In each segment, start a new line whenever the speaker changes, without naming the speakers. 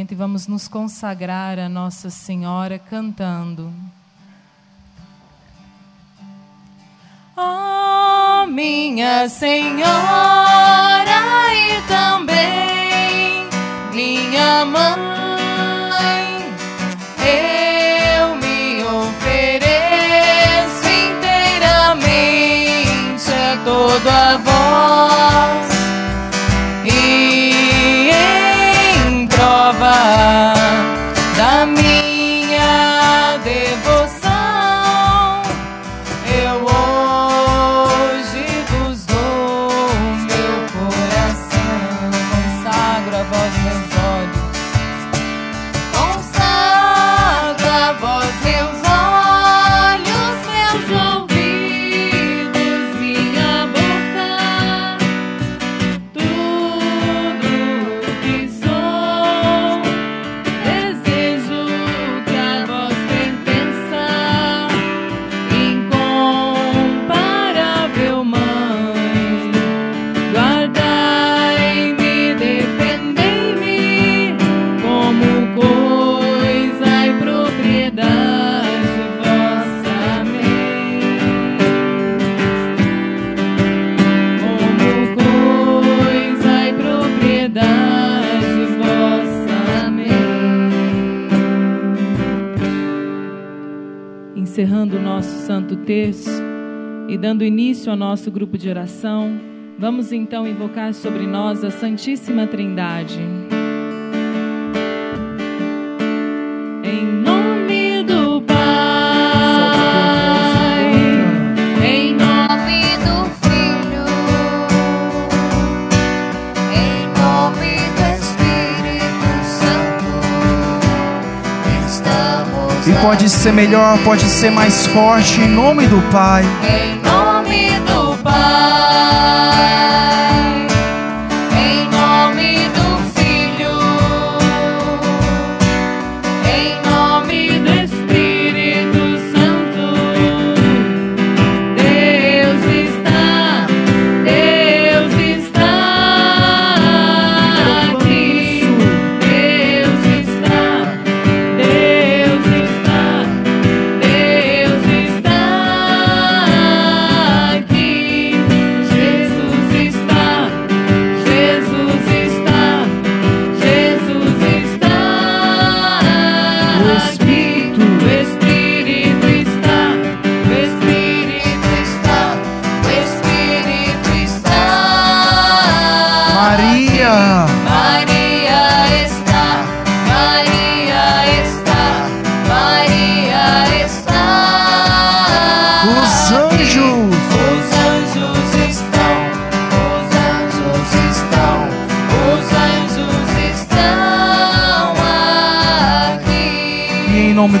momento e vamos nos consagrar a Nossa Senhora cantando. Oh, minha Senhora e também minha mãe, e dando início ao nosso grupo de oração, vamos então invocar sobre nós a Santíssima Trindade.
Pode ser melhor, pode ser mais forte, em nome do Pai.
em nome do Pai,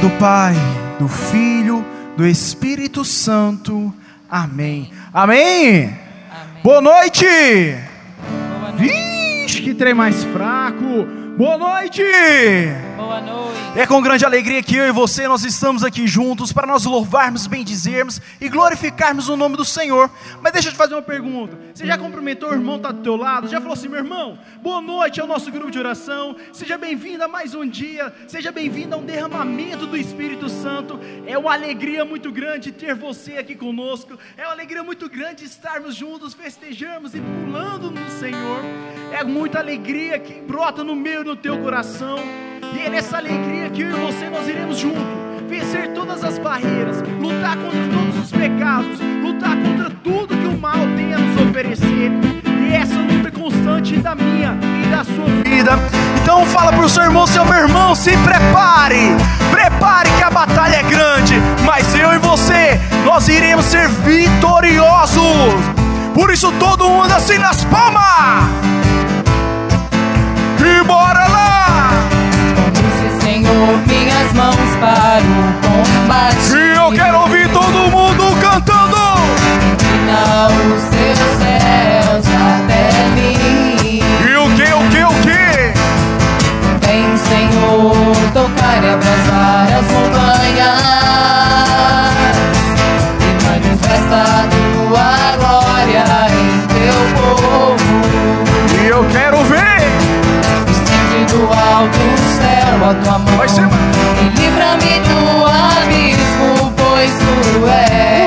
do
Pai, do Filho, do Espírito Santo. Amém. Amém.
Amém.
Boa noite.
Boa noite.
Vixe, que trem mais fraco. Boa noite.
Boa noite.
É com grande alegria que eu e você nós estamos aqui juntos para nós louvarmos, bendizermos e glorificarmos o nome do Senhor. Mas deixa eu te fazer uma pergunta. Você já cumprimentou o irmão que está do teu lado? Já falou assim, meu irmão, boa noite ao nosso grupo de oração. Seja bem-vindo a mais um dia. Seja bem-vindo a um derramamento do Espírito Santo. É uma alegria muito grande ter você aqui conosco. É uma alegria muito grande estarmos juntos, festejarmos e pulando no Senhor. É muita alegria que brota no meio do teu coração. E é nessa alegria que eu e você nós iremos juntos vencer todas as barreiras, lutar contra todos os pecados, lutar contra tudo que o mal tem a nos oferecer. E essa luta é constante da minha e da sua vida. Então fala pro seu irmão, seu meu irmão, se prepare. Prepare que a batalha é grande, mas eu e você, nós iremos ser vitoriosos. Por isso todo mundo assim nas palmas. E bora lá!
Minhas mãos para o combate.
E eu quero ouvir todo mundo cantando.
Inclina os teus céus até mim.
E o que, o que, o que?
Vem, Senhor, tocar e abrasar as montanhas e manifesta a tua glória em teu povo.
E eu quero ver.
Estende do alto os a mão.
Vai ser, mano.
E livra-me do abismo, pois tu és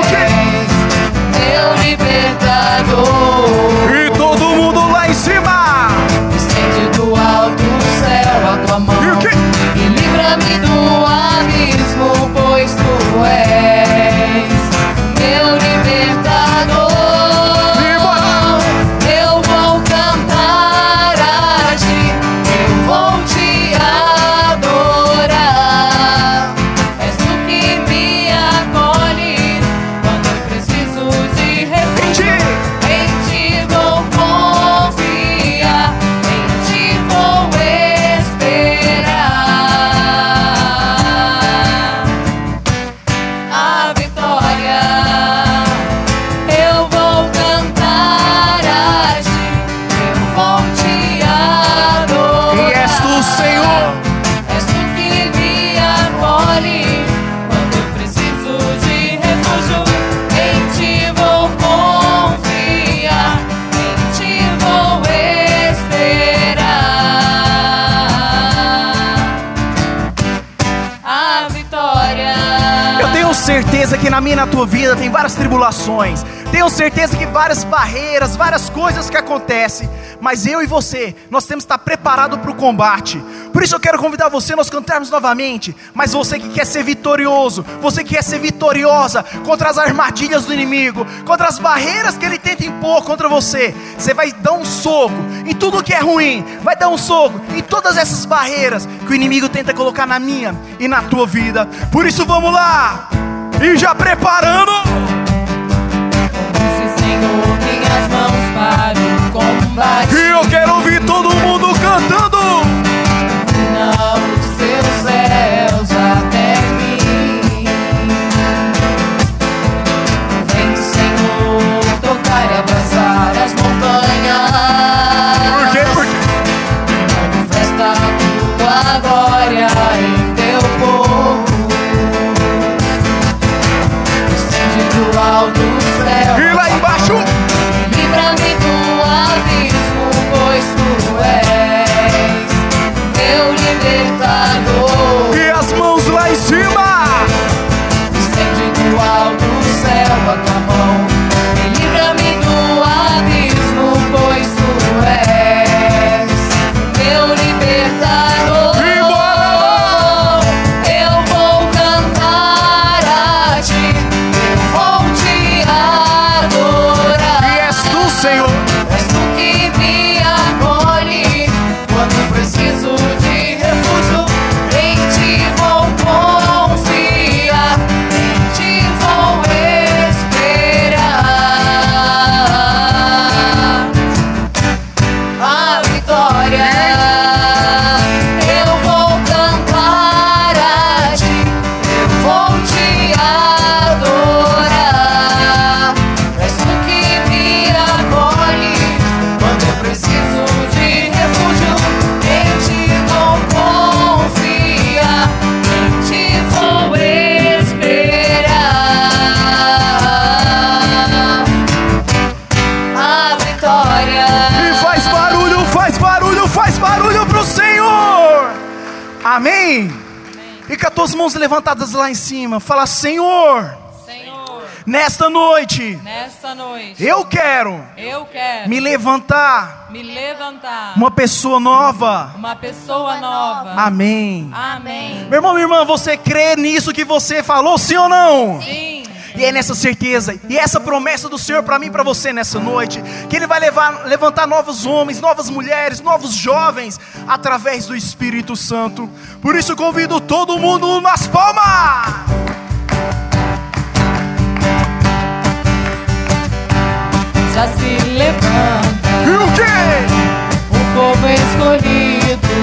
certeza que várias barreiras, várias coisas que acontecem. Mas eu e você, nós temos que estar preparados para o combate. Por isso eu quero convidar você a nós cantarmos novamente. Mas você que quer ser vitorioso, você que quer ser vitoriosa contra as armadilhas do inimigo, contra as barreiras que ele tenta impor contra você, você vai dar um soco em tudo que é ruim, vai dar um soco em todas essas barreiras que o inimigo tenta colocar na minha e na tua vida. Por isso vamos lá! E já preparando!
Senhor, minhas mãos para o combate.
E eu quero ouvir todo mundo cantando! Amém? E com as tuas mãos levantadas lá em cima, fala: Senhor,
Senhor,
nesta noite
nesta noite
eu quero
eu quero
me levantar
me levantar
uma pessoa nova.
uma pessoa nova.
Amém.
Amém.
Meu irmão, minha irmã, você crê nisso que você falou, sim ou não?
Sim.
E é nessa certeza, e essa promessa do Senhor para mim e para você nessa noite, que Ele vai levar, levantar novos homens, novas mulheres, novos jovens, através do Espírito Santo. Por isso convido todo mundo nas palmas!
Já se levanta.
E o quê?
Um povo escolhido,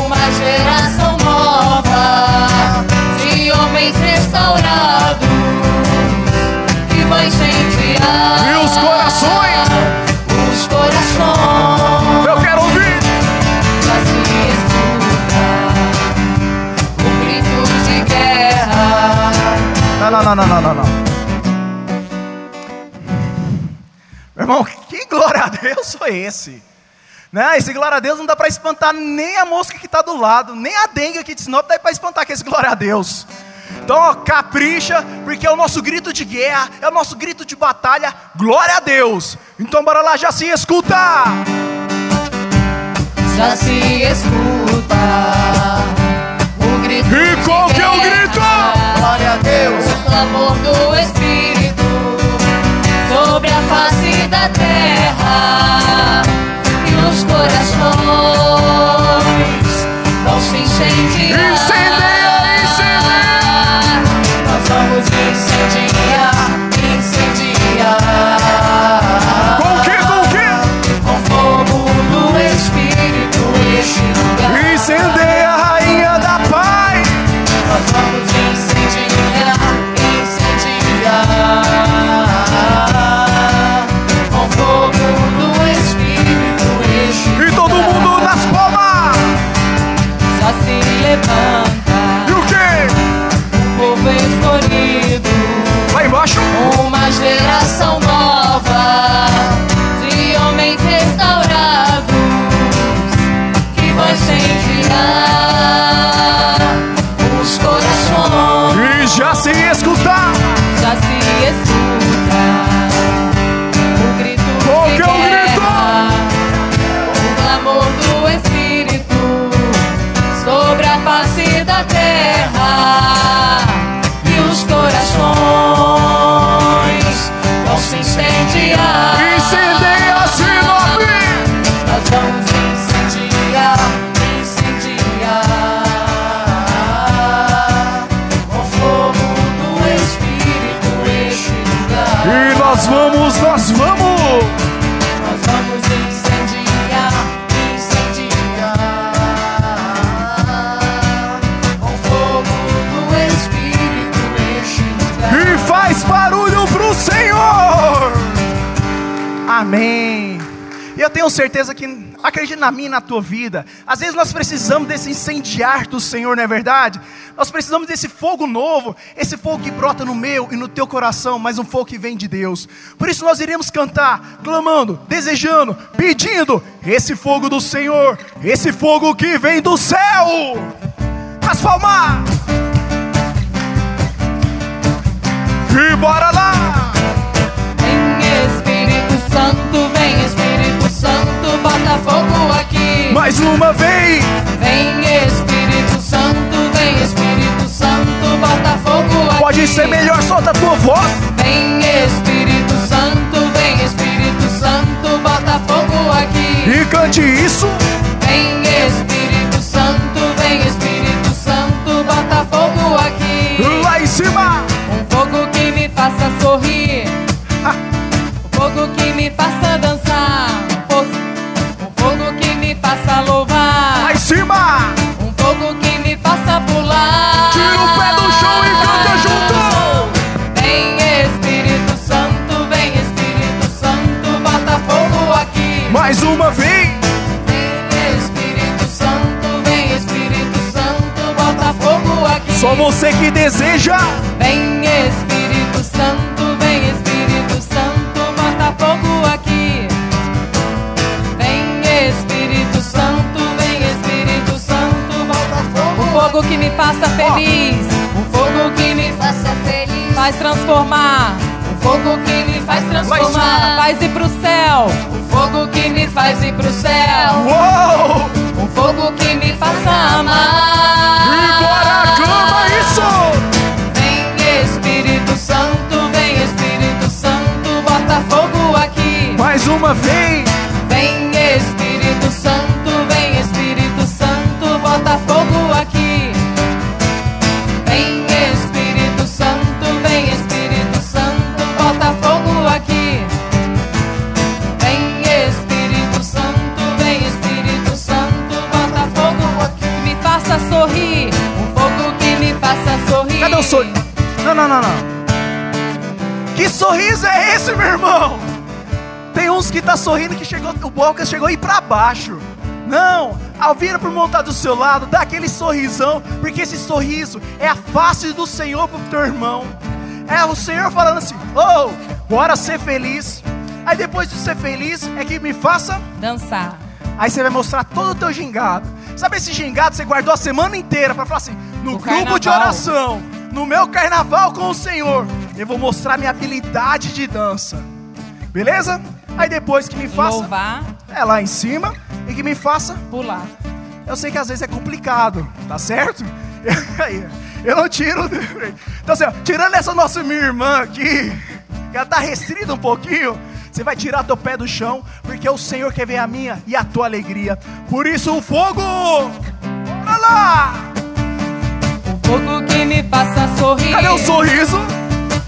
uma geração nova de homens restaurados vai incendiar
E os corações?
Os corações
Eu quero ouvir!
já se escuta o grito de guerra.
Não, não, não, não, não, não, não. Meu irmão, que glória a Deus foi esse? Né? Esse glória a Deus não dá para espantar nem a mosca que está do lado, nem a dengue aqui de Sinop dá para espantar com esse glória a Deus. Então, ó, capricha, porque é o nosso grito de guerra, é o nosso grito de batalha, glória a Deus. Então, bora lá, já se escuta.
Já se escuta o grito.
E qual que é o grito? Glória a Deus.
O clamor do Espírito sobre a face da terra e os corações vão se incendiar.
Certeza que, acredita na minha e na tua vida, às vezes nós precisamos desse incendiar do Senhor, não é verdade? Nós precisamos desse fogo novo, esse fogo que brota no meu e no teu coração, mas um fogo que vem de Deus. Por isso nós iremos cantar, clamando, desejando, pedindo esse fogo do Senhor, esse fogo que vem do céu. As palmas. E bora lá!
Vem Espírito Santo,
Mais uma vez!
Vem Espírito Santo, vem Espírito Santo, bota fogo aqui.
Pode ser melhor, solta a tua voz!
Vem Espírito Santo, vem Espírito Santo, bota fogo aqui.
E cante isso!
Vem Espírito Santo, vem Espírito Santo, bota fogo aqui.
Lá em cima!
Um fogo que me faça sorrir, um fogo que me faça dançar,
Mais uma vez!
Vem Espírito Santo, vem Espírito Santo, bota fogo aqui.
Só você que deseja!
Vem Espírito Santo, vem Espírito Santo, bota fogo aqui. Vem Espírito Santo, vem Espírito Santo, bota fogo. Um fogo que me faça feliz, um fogo que me
Faça feliz.
faz transformar,
fogo que me faz transformar.
faz ir pro céu.
Um fogo que me faz ir pro céu.
Uou!
Um fogo que me faça
E
amar.
bora, clama isso!
Vem Espírito Santo, vem Espírito Santo, bota fogo aqui.
Mais uma vez!
Vem Espírito
Não, não. Que sorriso é esse, meu irmão? Tem uns que tá sorrindo que chegou, o boca chegou aí pra baixo. Não, ao vira pro montar do seu lado, dá aquele sorrisão, porque esse sorriso é a face do Senhor pro teu irmão. É o Senhor falando assim: "Oh, bora ser feliz". Aí depois de ser feliz é que me faça
dançar.
Aí você vai mostrar todo o teu gingado. Sabe esse gingado que você guardou a semana inteira para falar assim: no
O
grupo
carnaval.
de oração, no meu carnaval com o Senhor, eu vou mostrar minha habilidade de dança. Beleza? Aí depois que me faça
Louvar,
é lá em cima e que me faça
pular.
eu sei que às vezes é complicado, tá certo? Eu não tiro. Então, assim, ó, tirando essa nossa minha irmã aqui, que ela tá restrita um pouquinho, você vai tirar teu pé do chão, porque o Senhor quer ver a minha e a tua alegria. Por isso, o fogo! Bora lá!
Fogo que me faça sorrir.
Cadê o sorriso?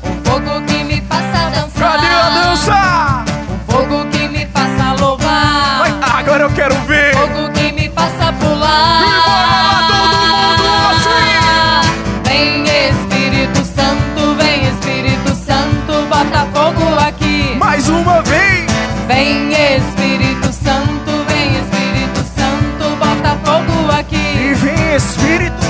O fogo que me faça dançar.
Cadê a dança?
O fogo que me faça louvar.
Vai, agora eu quero ver!
O fogo que me faça pular.
E todo mundo assim!
Vem Espírito Santo, vem Espírito Santo, bota fogo aqui.
Mais uma vez!
Vem Espírito Santo, vem Espírito Santo, bota fogo
E
aqui.
vem Espírito!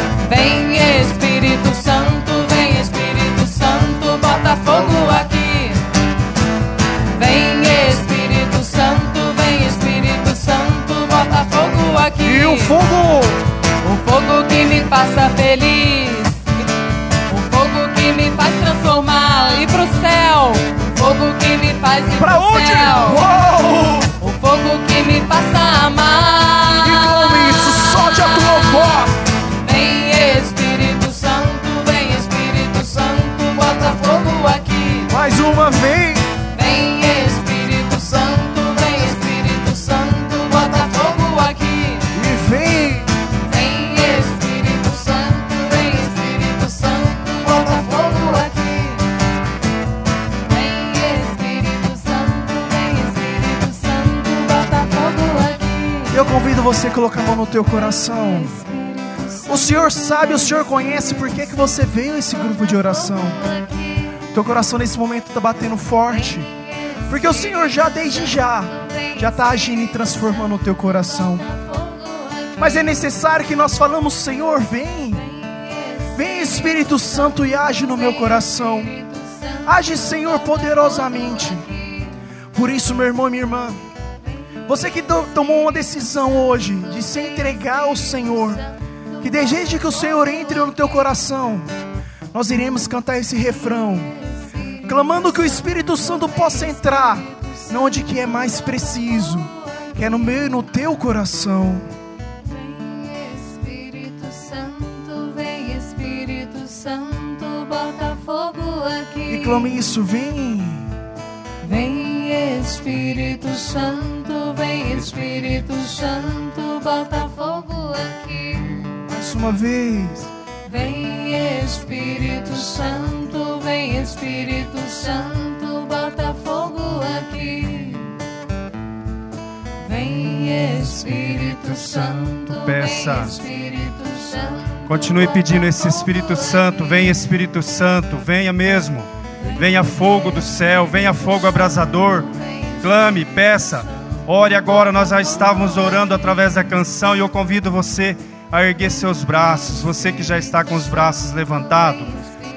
O fogo!
O fogo que me faça feliz. O fogo que me faz transformar e pro céu. O fogo que me faz ir
Pra
pro
onde?
céu.
Uou!
O fogo que me faça amar.
E com isso, solte a tua voz!
Vem Espírito Santo, vem Espírito Santo, bota fogo aqui.
Mais uma vez! Eu convido você a colocar a mão no teu coração. O Senhor sabe, o Senhor conhece por que, que você veio a esse grupo de oração. Teu coração nesse momento está batendo forte. Porque o Senhor já desde já já está agindo e transformando o teu coração. Mas é necessário que nós falamos, Senhor, vem. Vem Espírito Santo e age no meu coração. Age, Senhor, poderosamente. Por isso, meu irmão e minha irmã, você que to- tomou uma decisão hoje de se entregar ao Senhor, que deseje que o Senhor entre no teu coração, nós iremos cantar esse refrão, clamando que o Espírito Santo possa entrar, não onde que é mais preciso, que é no meu e no teu coração.
Vem Espírito Santo, vem Espírito Santo, bota fogo aqui.
E clame isso, vem.
Vem Espírito Santo, vem Espírito Santo, bota fogo aqui.
Mais uma vez.
Vem Espírito Santo, vem Espírito Santo, bota fogo aqui. Vem Espírito Santo,
Peça.
Espírito Santo.
Continue pedindo esse Espírito Santo, vem Espírito Santo, venha mesmo. Venha fogo do céu, venha fogo abrasador. Clame, peça. Ore agora, nós já estávamos orando através da canção e eu convido você a erguer seus braços. Você que já está com os braços levantados,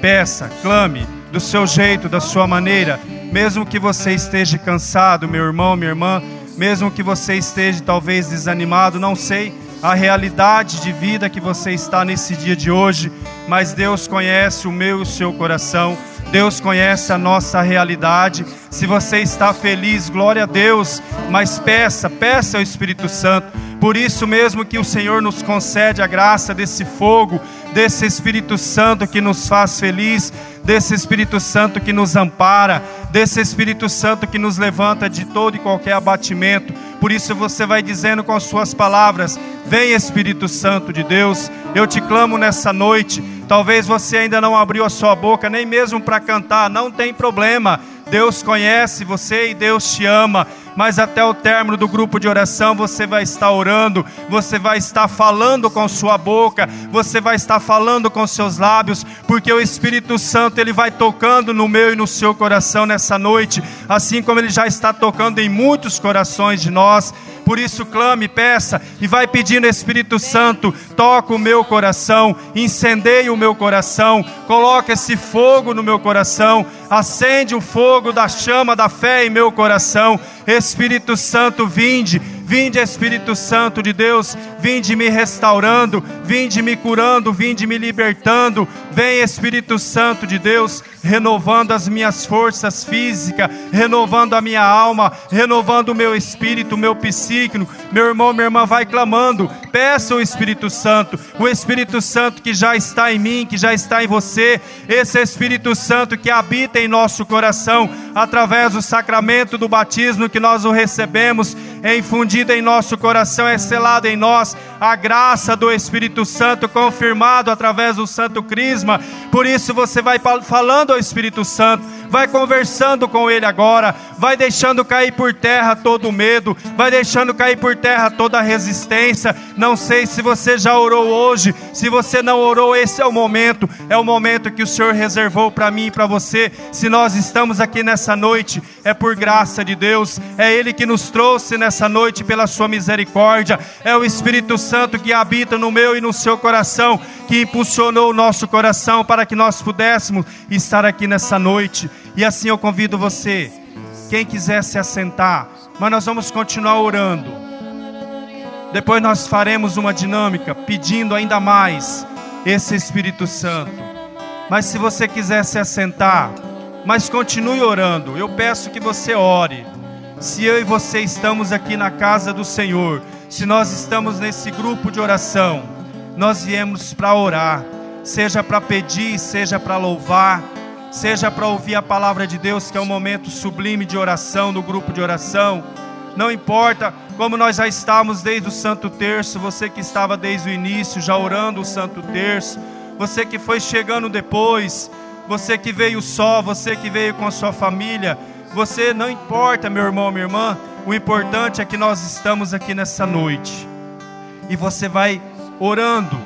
peça, clame do seu jeito, da sua maneira, mesmo que você esteja cansado, meu irmão, minha irmã, mesmo que você esteja talvez desanimado, não sei a realidade de vida que você está nesse dia de hoje, mas Deus conhece o meu e o seu coração. Deus conhece a nossa realidade. Se você está feliz, glória a Deus, mas peça, peça ao Espírito Santo. Por isso mesmo que o Senhor nos concede a graça desse fogo, desse Espírito Santo que nos faz feliz, desse Espírito Santo que nos ampara, desse Espírito Santo que nos levanta de todo e qualquer abatimento. Por isso você vai dizendo com as suas palavras: Vem Espírito Santo de Deus, eu te clamo nessa noite. Talvez você ainda não abriu a sua boca nem mesmo para cantar, não tem problema. Deus conhece você e Deus te ama. Mas até o término do grupo de oração você vai estar orando, você vai estar falando com sua boca, você vai estar falando com seus lábios, porque o Espírito Santo ele vai tocando no meu e no seu coração nessa noite, assim como ele já está tocando em muitos corações de nós. Por isso, clame, peça e vai pedindo, Espírito Santo, toca o meu coração, incendeia o meu coração, coloca esse fogo no meu coração, acende o fogo da chama da fé em meu coração. Espírito Santo, vinde, Vinde, Espírito Santo de Deus, vinde me restaurando, vinde me curando, vinde me libertando. Vem, Espírito Santo de Deus, renovando as minhas forças físicas, renovando a minha alma, renovando o meu espírito, o meu psíquico. Meu irmão, minha irmã, vai clamando. Peça o Espírito Santo, o Espírito Santo que já está em mim, que já está em você, esse Espírito Santo que habita em nosso coração, através do sacramento do batismo que nós o recebemos, é infundido em nosso coração, é selado em nós a graça do Espírito Santo, confirmado através do Santo Crisma. Por isso você vai falando ao Espírito Santo, vai conversando com Ele agora, vai deixando cair por terra todo medo, vai deixando cair por terra toda resistência. Não sei se você já orou hoje, se você não orou, esse é o momento, é o momento que o Senhor reservou para mim e para você. Se nós estamos aqui nessa noite, é por graça de Deus, é Ele que nos trouxe nessa noite pela Sua misericórdia, é o Espírito Santo que habita no meu e no seu coração, que impulsionou o nosso coração para que nós pudéssemos estar aqui nessa noite. E assim eu convido você, quem quiser se assentar, mas nós vamos continuar orando. Depois nós faremos uma dinâmica pedindo ainda mais esse Espírito Santo. Mas se você quiser se assentar, mas continue orando. Eu peço que você ore. Se eu e você estamos aqui na casa do Senhor, se nós estamos nesse grupo de oração, nós viemos para orar, seja para pedir, seja para louvar, seja para ouvir a palavra de Deus, que é um momento sublime de oração, no grupo de oração. Não importa como nós já estávamos desde o Santo Terço, você que estava desde o início já orando o Santo Terço, você que foi chegando depois, você que veio só, você que veio com a sua família, você não importa, meu irmão, minha irmã, o importante é que nós estamos aqui nessa noite. E você vai orando,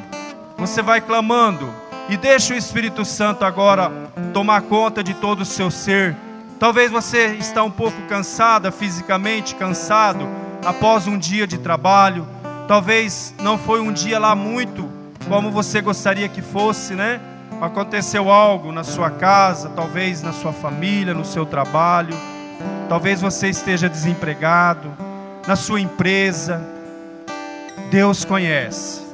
você vai clamando, e deixa o Espírito Santo agora tomar conta de todo o seu ser. Talvez você está um pouco cansada fisicamente, cansado após um dia de trabalho. Talvez não foi um dia lá muito como você gostaria que fosse, né? Aconteceu algo na sua casa, talvez na sua família, no seu trabalho. Talvez você esteja desempregado, na sua empresa. Deus conhece.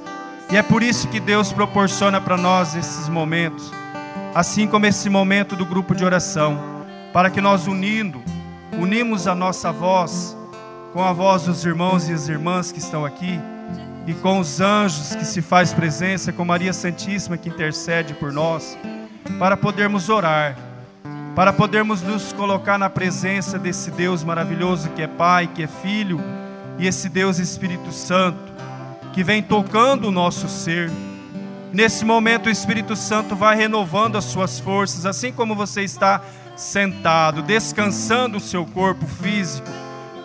E é por isso que Deus proporciona para nós esses momentos, assim como esse momento do grupo de oração, para que nós unindo, unimos a nossa voz com a voz dos irmãos e as irmãs que estão aqui e com os anjos que se faz presença, com Maria Santíssima que intercede por nós, para podermos orar, para podermos nos colocar na presença desse Deus maravilhoso que é Pai, que é Filho e esse Deus Espírito Santo que vem tocando o nosso ser. Nesse momento, o Espírito Santo vai renovando as suas forças, assim como você está sentado, descansando o seu corpo físico.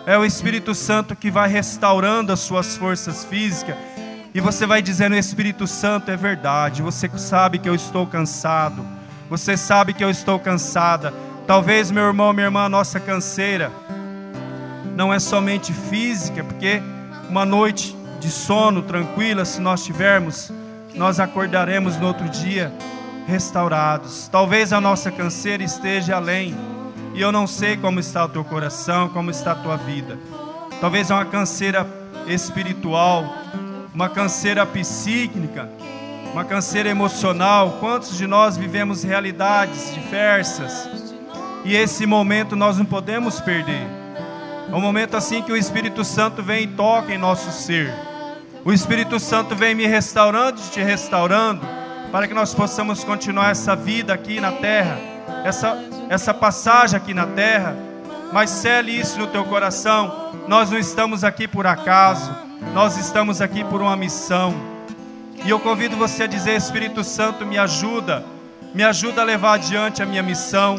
É o Espírito Santo que vai restaurando as suas forças físicas. E você vai dizendo: Espírito Santo, é verdade. Você sabe que eu estou cansado. Você sabe que eu estou cansada. Talvez, meu irmão, minha irmã, nossa canseira não é somente física, porque uma noite de sono tranquila, se nós tivermos, nós acordaremos no outro dia restaurados. Talvez a nossa canseira esteja além, e eu não sei como está o teu coração, como está a tua vida. Talvez é uma canseira espiritual, uma canseira psíquica, uma canseira emocional. Quantos de nós vivemos realidades diversas? E esse momento nós não podemos perder. É um momento assim que o Espírito Santo vem e toca em nosso ser. O Espírito Santo vem me restaurando e te restaurando, para que nós possamos continuar essa vida aqui na terra, essa, essa passagem aqui na terra. Mas cele isso no teu coração. Nós não estamos aqui por acaso, nós estamos aqui por uma missão. E eu convido você a dizer: Espírito Santo, me ajuda, me ajuda a levar adiante a minha missão,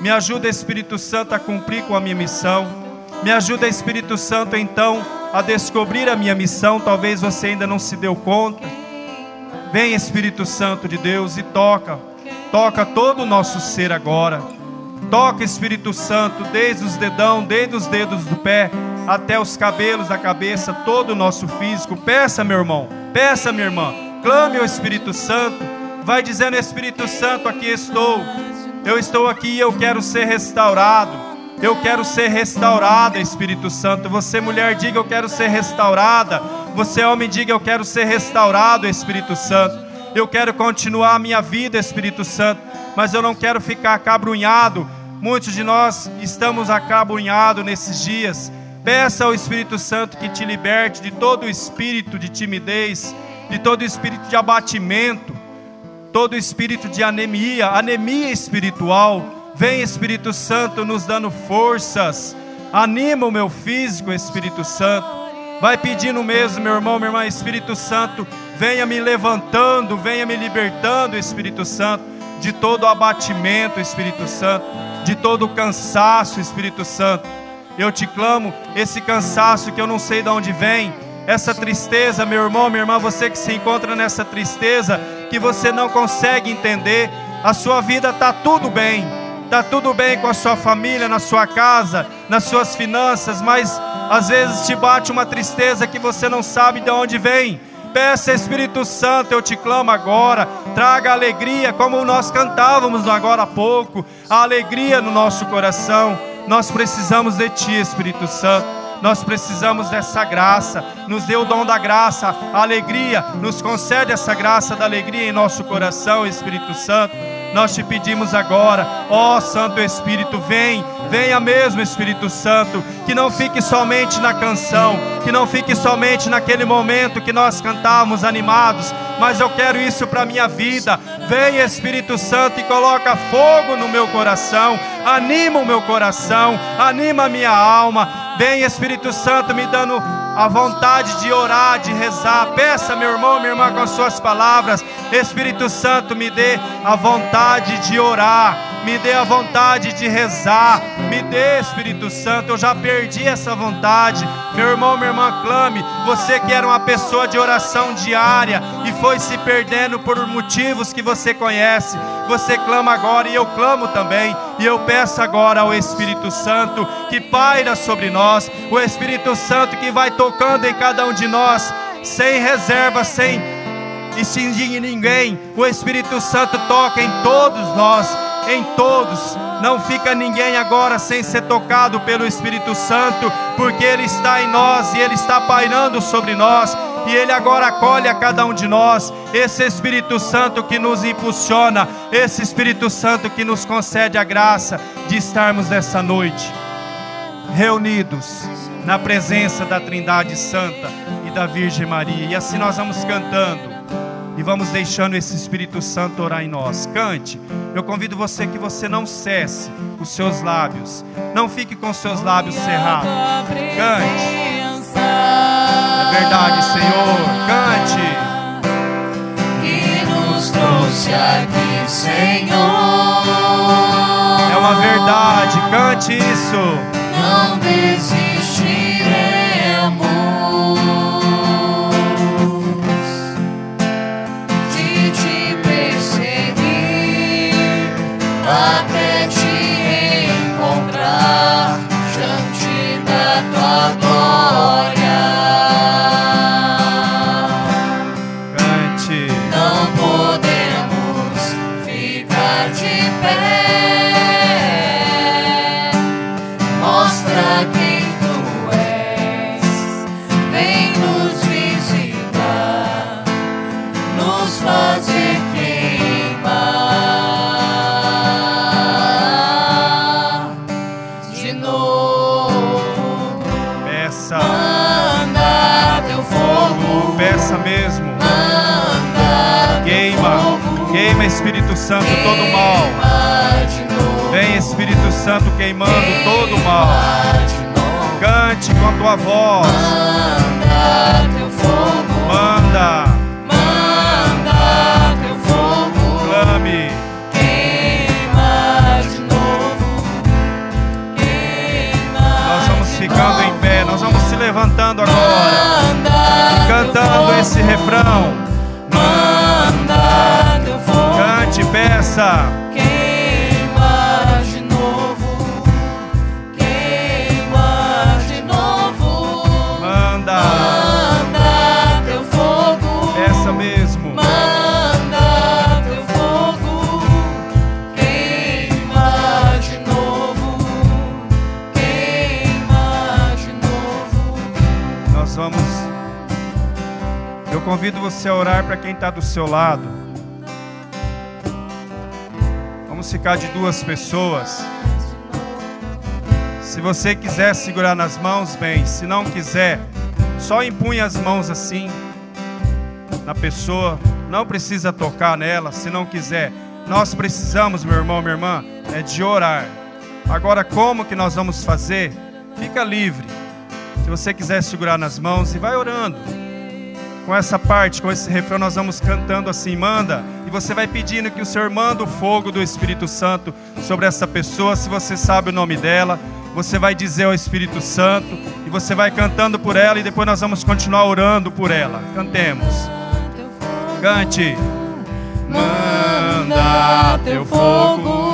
me ajuda, Espírito Santo, a cumprir com a minha missão, me ajuda, Espírito Santo, então a descobrir a minha missão, talvez você ainda não se deu conta. Vem Espírito Santo de Deus e toca, toca todo o nosso ser agora. Toca Espírito Santo desde os dedão, desde os dedos do pé até os cabelos da cabeça, todo o nosso físico. Peça, meu irmão, peça, minha irmã. Clame ao Espírito Santo. Vai dizendo, Espírito Santo, aqui estou. Eu estou aqui e eu quero ser restaurado. Eu quero ser restaurada, Espírito Santo. Você, mulher, diga: Eu quero ser restaurada. Você, homem, diga: Eu quero ser restaurado, Espírito Santo. Eu quero continuar a minha vida, Espírito Santo. Mas eu não quero ficar acabrunhado. Muitos de nós estamos acabrunhados nesses dias. Peça ao Espírito Santo que te liberte de todo espírito de timidez, de todo espírito de abatimento, todo espírito de anemia, anemia espiritual Vem Espírito Santo nos dando forças. Anima o meu físico, Espírito Santo. Vai pedindo mesmo, meu irmão, minha irmã, Espírito Santo, venha me levantando, venha me libertando, Espírito Santo, de todo abatimento, Espírito Santo, de todo cansaço, Espírito Santo. Eu te clamo, esse cansaço que eu não sei de onde vem, essa tristeza, meu irmão, minha irmã, você que se encontra nessa tristeza, que você não consegue entender, a sua vida está tudo bem Está tudo bem com a sua família, na sua casa, nas suas finanças, mas às vezes te bate uma tristeza que você não sabe de onde vem. Peça Espírito Santo, eu te clamo agora. Traga alegria, como nós cantávamos agora há pouco, a alegria no nosso coração. Nós precisamos de Ti, Espírito Santo. Nós precisamos dessa graça. Nos dê o dom da graça, a alegria. Nos concede essa graça da alegria em nosso coração, Espírito Santo nós te pedimos agora, ó Santo Espírito, vem, venha mesmo, Espírito Santo, que não fique somente na canção, que não fique somente naquele momento que nós cantávamos animados, mas eu quero isso para a minha vida. Vem, Espírito Santo, e coloca fogo no meu coração, anima o meu coração, anima a minha alma. Vem, Espírito Santo, me dando a vontade de orar, de rezar. Peça, meu irmão, minha irmã, com as suas palavras. Espírito Santo, me dê a vontade de orar, me dê a vontade de rezar, me dê, Espírito Santo. Eu já perdi essa vontade. Meu irmão, minha irmã, clame. Você que era uma pessoa de oração diária e foi se perdendo por motivos que você conhece, você clama agora e eu clamo também. E eu peço agora ao Espírito Santo que paira sobre nós, o Espírito Santo que vai tocando em cada um de nós, sem reserva, sem extinguir ninguém. O Espírito Santo toca em todos nós, em todos. Não fica ninguém agora sem ser tocado pelo Espírito Santo, porque Ele está em nós e Ele está pairando sobre nós e Ele agora acolhe a cada um de nós, esse Espírito Santo que nos impulsiona, esse Espírito Santo que nos concede a graça de estarmos nessa noite reunidos na presença da Trindade Santa e da Virgem Maria. E assim nós vamos cantando e vamos deixando esse Espírito Santo orar em nós. Cante. Eu convido você que você não cesse os seus lábios. Não fique com os seus lábios cerrados. Cante verdade, Senhor. Cante.
Que nos trouxe aqui, Senhor.
É uma verdade, cante isso.
Não desistiremos.
Santo todo mal. Vem Espírito Santo queimando todo mal. Cante com tua voz.
Manda teu fogo.
Manda.
Manda teu fogo.
Clame.
Queima de novo. Queima.
Nós vamos ficando em pé. Nós vamos se levantando agora. Cantando esse refrão.
Queima de novo, queima de novo.
Manda,
manda teu fogo.
Essa mesmo.
Manda teu fogo, queima de novo, queima de novo. Nós vamos.
Eu convido você a orar para quem está do seu lado. Ficar de duas pessoas. Se você quiser segurar nas mãos, bem. Se não quiser, só empunha as mãos assim na pessoa. Não precisa tocar nela, se não quiser. Nós precisamos, meu irmão, minha irmã, é de orar. Agora, como que nós vamos fazer? Fica livre. Se você quiser segurar nas mãos e vai orando. Com essa parte, com esse refrão, nós vamos cantando assim: manda. Você vai pedindo que o Senhor manda o fogo do Espírito Santo sobre essa pessoa. Se você sabe o nome dela, você vai dizer ao Espírito Santo. E você vai cantando por ela. E depois nós vamos continuar orando por ela. Cantemos. Cante.
Manda teu fogo,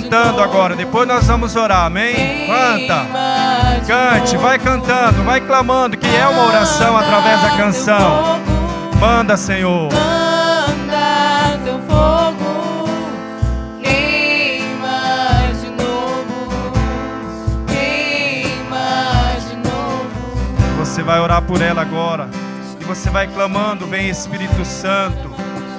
cantando agora. Depois nós vamos orar. Amém? Canta. Cante, vai cantando, vai clamando, que é uma oração através da canção. Manda, Senhor.
Manda teu fogo, queima de novo, queima de novo.
Você vai orar por ela agora. E você vai clamando: Vem Espírito Santo.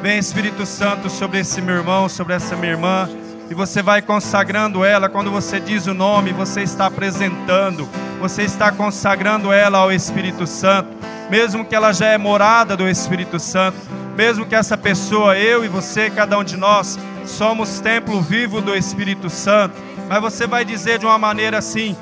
Vem Espírito Santo sobre esse meu irmão, sobre essa minha irmã. E você vai consagrando ela. Quando você diz o nome, você está apresentando. Você está consagrando ela ao Espírito Santo. Mesmo que ela já é morada do Espírito Santo. Mesmo que essa pessoa, eu e você, cada um de nós, somos templo vivo do Espírito Santo. Mas você vai dizer de uma maneira assim,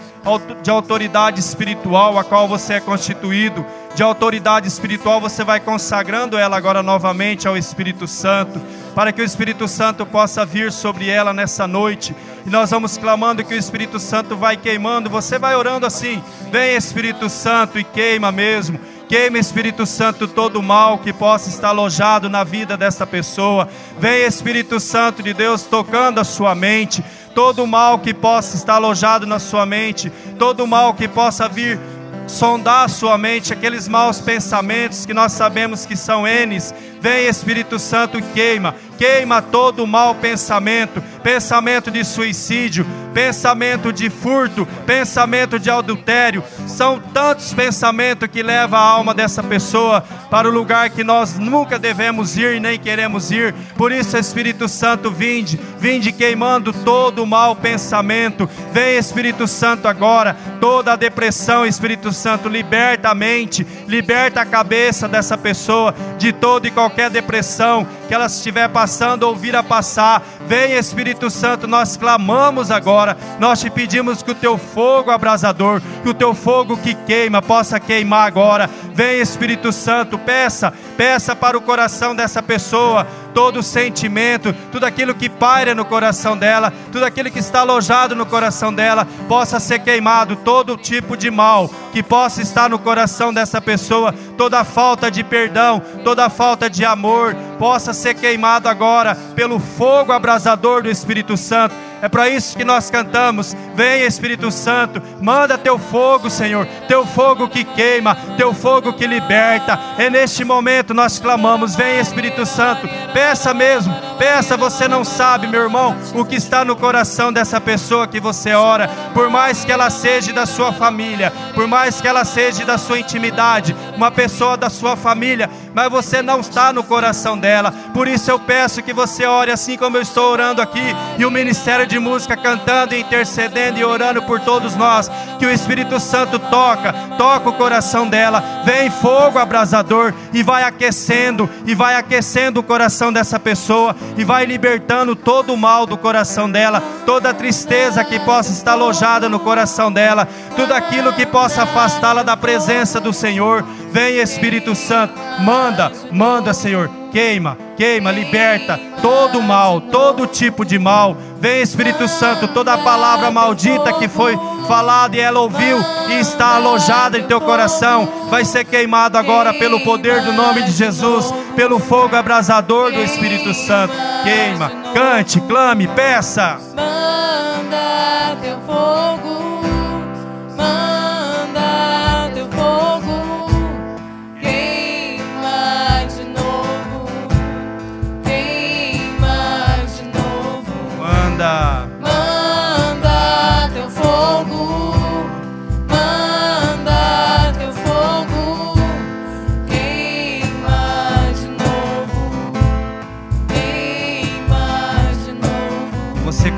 de autoridade espiritual, a qual você é constituído, de autoridade espiritual, você vai consagrando ela agora novamente ao Espírito Santo, para que o Espírito Santo possa vir sobre ela nessa noite. E nós vamos clamando que o Espírito Santo vai queimando, você vai orando assim: vem Espírito Santo e queima mesmo. Queima, Espírito Santo, todo o mal que possa estar alojado na vida dessa pessoa. Vem, Espírito Santo de Deus, tocando a sua mente. Todo o mal que possa estar alojado na sua mente. Todo o mal que possa vir sondar a sua mente, aqueles maus pensamentos que nós sabemos que são N's. Vem Espírito Santo, queima, queima todo o mau pensamento, pensamento de suicídio, pensamento de furto, pensamento de adultério. São tantos pensamentos que levam a alma dessa pessoa para o lugar que nós nunca devemos ir nem queremos ir. Por isso, Espírito Santo, vinde, vinde queimando todo o mau pensamento. Vem Espírito Santo agora, toda a depressão, Espírito Santo, liberta a mente, liberta a cabeça dessa pessoa de toda e qualquer depressão que ela estiver passando ou vir a passar. Vem Espírito Santo, nós clamamos agora, nós te pedimos que o teu fogo abrasador, que o teu fogo que queima possa queimar agora. Vem Espírito Santo, peça, peça para o coração dessa pessoa todo sentimento, tudo aquilo que paira no coração dela, tudo aquilo que está alojado no coração dela, possa ser queimado, todo tipo de mal que possa estar no coração dessa pessoa, toda falta de perdão, toda falta de amor, possa ser queimado agora pelo fogo abrasador do Espírito Santo. É para isso que nós cantamos. Vem Espírito Santo, manda teu fogo, Senhor, teu fogo que queima, teu fogo que liberta. É neste momento nós clamamos: Vem Espírito Santo, peça mesmo, peça. Você não sabe, meu irmão, o que está no coração dessa pessoa que você ora, por mais que ela seja da sua família, por mais que ela seja da sua intimidade, uma pessoa da sua família, mas você não está no coração dela. Por isso eu peço que você ore assim como eu estou orando aqui, e o Ministério de Música cantando, intercedendo e orando por todos nós. Que o Espírito Santo toca, toca o coração dela. Vem fogo abrasador e vai aquecendo, e vai aquecendo o coração dessa pessoa, e vai libertando todo o mal do coração dela, toda a tristeza que possa estar alojada no coração dela, tudo aquilo que possa afastá-la da presença do Senhor. Vem Espírito Santo, manda, manda, Senhor, queima, queima, liberta todo mal, todo tipo de mal. Vem Espírito Santo, toda a palavra maldita que foi falada e ela ouviu e está alojada em teu coração, vai ser queimado agora pelo poder do nome de Jesus, pelo fogo abrasador do Espírito Santo. Queima, cante, clame, peça.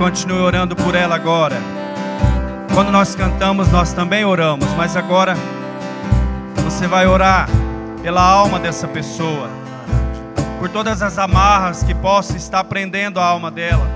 Continue orando por ela agora. Quando nós cantamos, nós também oramos, mas agora você vai orar pela alma dessa pessoa, por todas as amarras que possam estar prendendo a alma dela,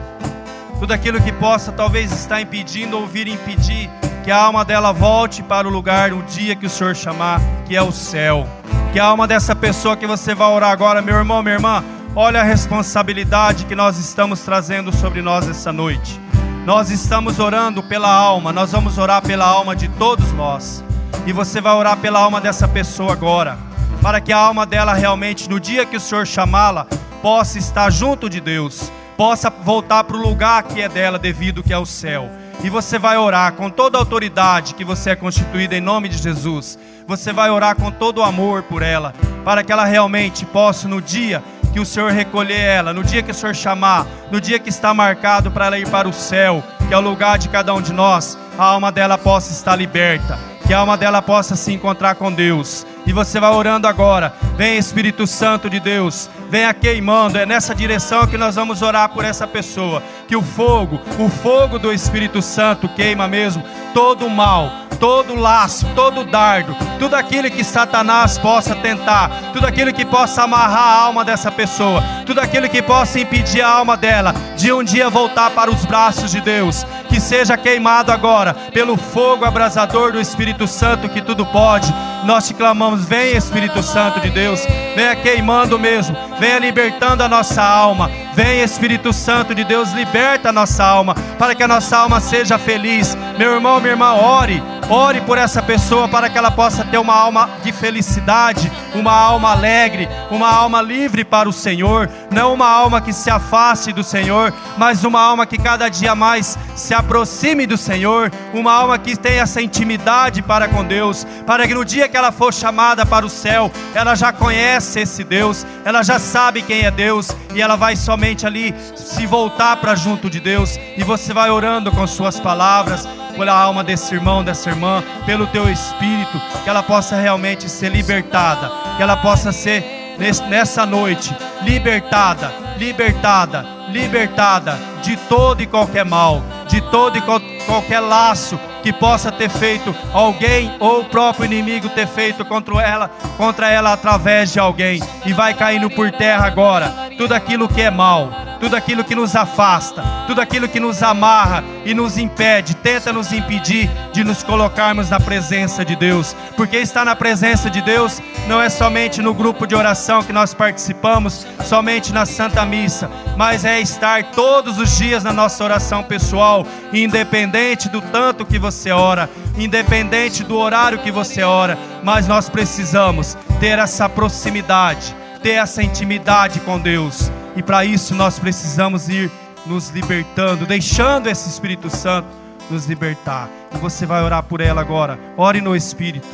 tudo aquilo que possa talvez estar impedindo ou vir impedir que a alma dela volte para o lugar o dia que o Senhor chamar, que é o céu. Que a alma dessa pessoa que você vai orar agora, meu irmão, minha irmã, olha a responsabilidade que nós estamos trazendo sobre nós essa noite. Nós estamos orando pela alma, nós vamos orar pela alma de todos nós. E você vai orar pela alma dessa pessoa agora, para que a alma dela realmente, no dia que o Senhor chamá-la, possa estar junto de Deus, possa voltar para o lugar que é dela, devido que é o céu. E você vai orar com toda a autoridade que você é constituída em nome de Jesus. Você vai orar com todo o amor por ela, para que ela realmente possa, no dia que o Senhor recolher ela, no dia que o Senhor chamar, no dia que está marcado para ela ir para o céu, que é o lugar de cada um de nós, a alma dela possa estar liberta, que a alma dela possa se encontrar com Deus. E você vai orando agora. Vem Espírito Santo de Deus, venha queimando. É nessa direção que nós vamos orar por essa pessoa. Que o fogo, o fogo do Espírito Santo queima mesmo todo o mal, todo laço, todo dardo, tudo aquilo que Satanás possa tentar, tudo aquilo que possa amarrar a alma dessa pessoa, tudo aquilo que possa impedir a alma dela de um dia voltar para os braços de Deus, que seja queimado agora pelo fogo abrasador do Espírito Santo que tudo pode. Nós te clamamos, vem Espírito Santo de Deus, venha queimando mesmo, venha libertando a nossa alma. Vem Espírito Santo de Deus, liberta a nossa alma, para que a nossa alma seja feliz. Meu irmão, minha irmã, ore, ore por essa pessoa para que ela possa ter uma alma de felicidade, uma alma alegre, uma alma livre para o Senhor, não uma alma que se afaste do Senhor, mas uma alma que cada dia mais se aproxime do Senhor, uma alma que tenha essa intimidade para com Deus, para que no dia que ela for chamada para o céu, ela já conhece esse Deus, ela já sabe quem é Deus e ela vai somente ali se voltar para junto de Deus e você vai orando com suas palavras pela alma desse irmão, dessa irmã, pelo teu espírito, que ela possa realmente ser libertada, que ela possa ser nessa noite libertada, libertada, libertada de todo e qualquer mal, de todo e qualquer laço que possa ter feito alguém ou o próprio inimigo ter feito contra ela, contra ela através de alguém. E vai caindo por terra agora tudo aquilo que é mal, tudo aquilo que nos afasta, tudo aquilo que nos amarra e nos impede, tenta nos impedir de nos colocarmos na presença de Deus, porque estar na presença de Deus não é somente no grupo de oração que nós participamos, somente na Santa Missa, mas é estar todos os dias na nossa oração pessoal, independente do tanto que você ora, independente do horário que você ora, mas nós precisamos ter essa proximidade, ter essa intimidade com Deus, e para isso nós precisamos ir nos libertando, deixando esse Espírito Santo nos libertar. E você vai orar por ela agora. Ore no Espírito.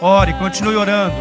Ore, continue orando.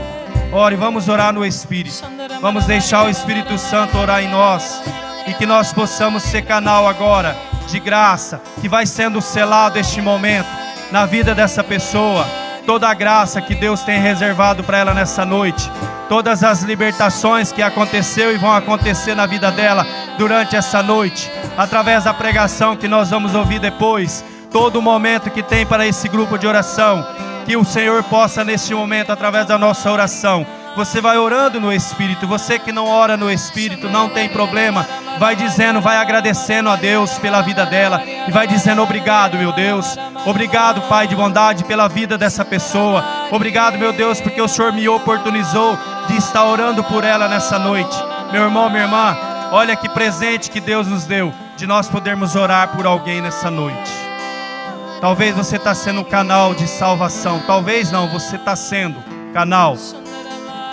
Ore, vamos orar no Espírito. Vamos deixar o Espírito Santo orar em nós. E que nós possamos ser canal agora de graça, que vai sendo selado este momento na vida dessa pessoa. Toda a graça que Deus tem reservado para ela nessa noite. Todas as libertações que aconteceu e vão acontecer na vida dela durante essa noite, através da pregação que nós vamos ouvir depois, todo o momento que tem para esse grupo de oração, que o Senhor possa neste momento, através da nossa oração, você vai orando no Espírito. Você que não ora no Espírito, não tem problema. Vai dizendo, vai agradecendo a Deus pela vida dela. E vai dizendo: Obrigado, meu Deus. Obrigado, Pai de bondade, pela vida dessa pessoa. Obrigado, meu Deus, porque o Senhor me oportunizou de estar orando por ela nessa noite. Meu irmão, minha irmã, olha que presente que Deus nos deu de nós podermos orar por alguém nessa noite. Talvez você está sendo um canal de salvação. Talvez não, você está sendo canal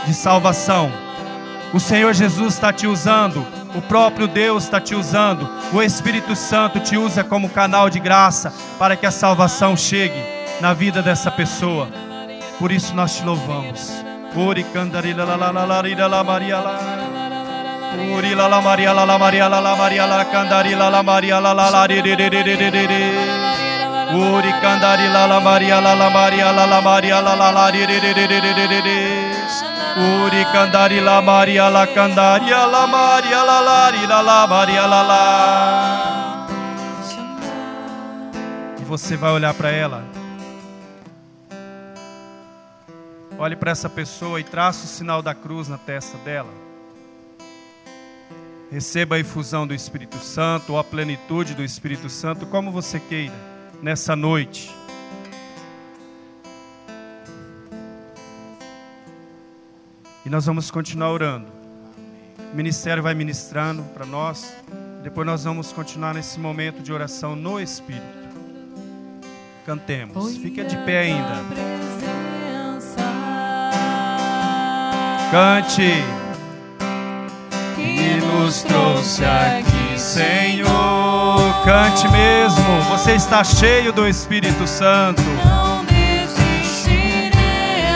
de salvação. O Senhor Jesus está te usando, o próprio Deus está te usando, o Espírito Santo te usa como canal de graça para que a salvação chegue na vida dessa pessoa. Por isso nós te louvamos. Uri candarila la la la la la Maria la. Uri la la Maria la la Maria la la Maria la candarila la Maria la la la Uri candari lala maria lala maria lala maria lala Uri candari la maria la candaria la maria la lari la maria la la E você vai olhar para ela. Olhe para essa pessoa e traça o sinal da cruz na testa dela. Receba a infusão do Espírito Santo, ou a plenitude do Espírito Santo, como você queira nessa noite. E nós vamos continuar orando. O ministério vai ministrando para nós. Depois nós vamos continuar nesse momento de oração no Espírito. Cantemos. Fique de pé ainda. Cante.
Que nos trouxe aqui, Senhor.
Cante mesmo. Você está cheio do Espírito Santo.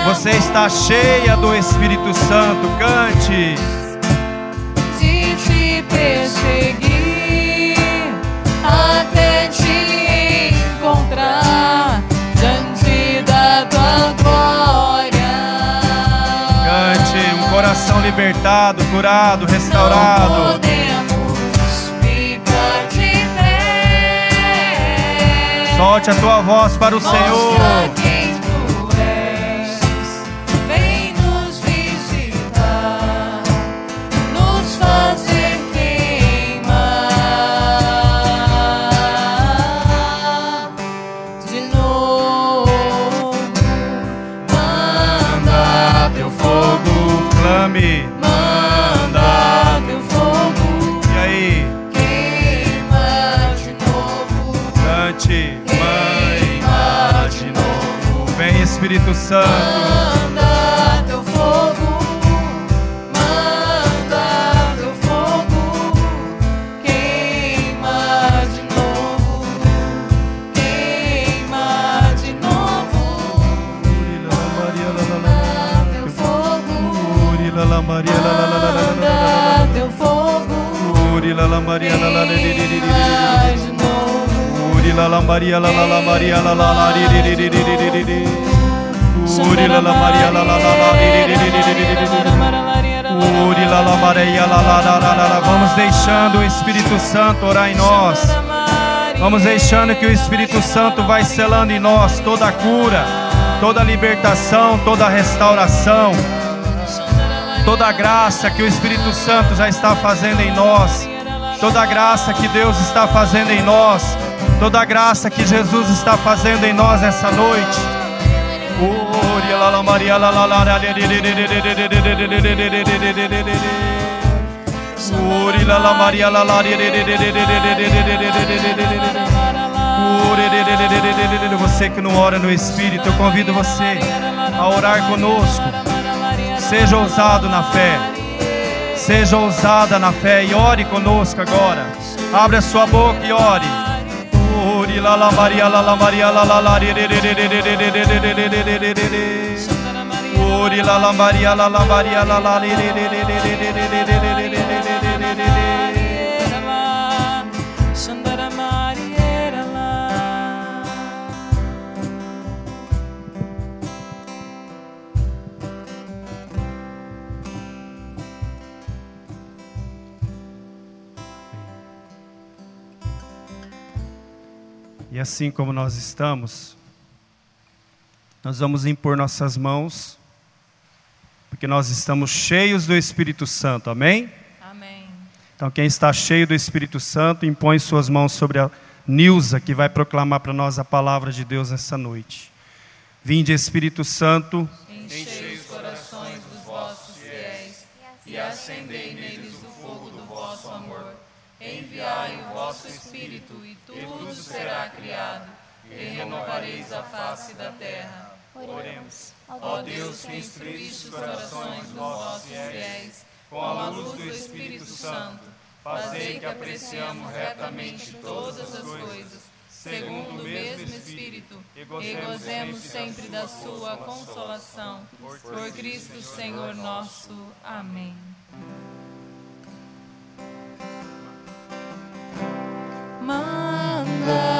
Você está cheia do Espírito Santo. Cante.
de te perseguir até te encontrar diante da tua glória.
Cante. Um coração libertado, curado, restaurado. Solte a tua voz para o Senhor. Espírito Santo.
Manda teu fogo, manda teu fogo, queima de novo, queima de novo, manda teu fogo,
Uri la la Maria la la la la la
manda teu fogo,
la. La Maria la la la
queima de novo.
La la Maria la la la Maria la la Urila la Maria la la la la la Maria la la la la Vamos deixando o Espírito Santo orar em nós. Vamos deixando que o Espírito Santo vai selando em nós toda a cura, toda a libertação, toda a restauração, toda a graça que o Espírito Santo já está fazendo em nós, toda a graça que Deus está fazendo em nós, toda a graça que Jesus está fazendo em nós essa noite. Você que não ora no Espírito, eu convido você a orar conosco. Seja ousado na fé. Seja ousada na fé e ore conosco agora. Abre a sua boca e ore. Uri la la Maria la la Maria la la la li li li li li li li li li li li li li li li. Uri la la Maria la la Maria la la li li li li li li li li li E assim como nós estamos, nós vamos impor nossas mãos, porque nós estamos cheios do Espírito Santo, amém?
Amém.
Então, quem está cheio do Espírito Santo, impõe suas mãos sobre a Nilza, que vai proclamar para nós a palavra de Deus nessa noite. Vinde, Espírito Santo,
Enchei os corações dos vossos fiéis e acendei neles o fogo do vosso amor. Enviai o vosso Espírito e tudo será criado e renovareis a face da terra.
Oremos.
Ó Deus que instruíste os corações dos vossos fiéis com a luz do Espírito Santo, fazei que apreciamos retamente todas as coisas, segundo o mesmo Espírito, e gozemos sempre da sua consolação. Por Cristo Senhor nosso. Amém. My love.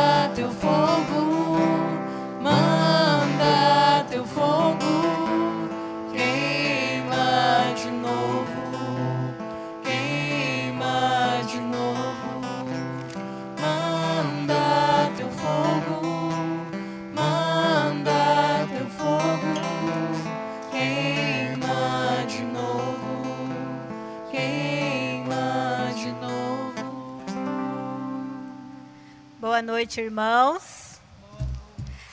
Boa noite, irmãos.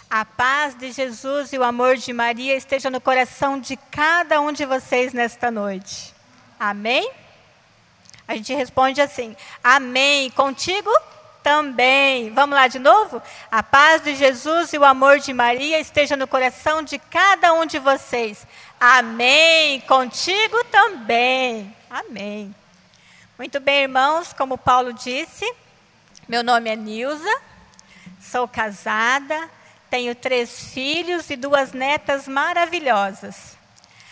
A paz de Jesus e o amor de Maria esteja no coração de cada um de vocês nesta noite. Amém? A gente responde assim: Amém. Contigo também. Vamos lá de novo? A paz de Jesus e o amor de Maria esteja no coração de cada um de vocês. Amém. Contigo também. Amém. Muito bem, irmãos, como Paulo disse, meu nome é Nilza, sou casada, tenho três filhos e duas netas maravilhosas.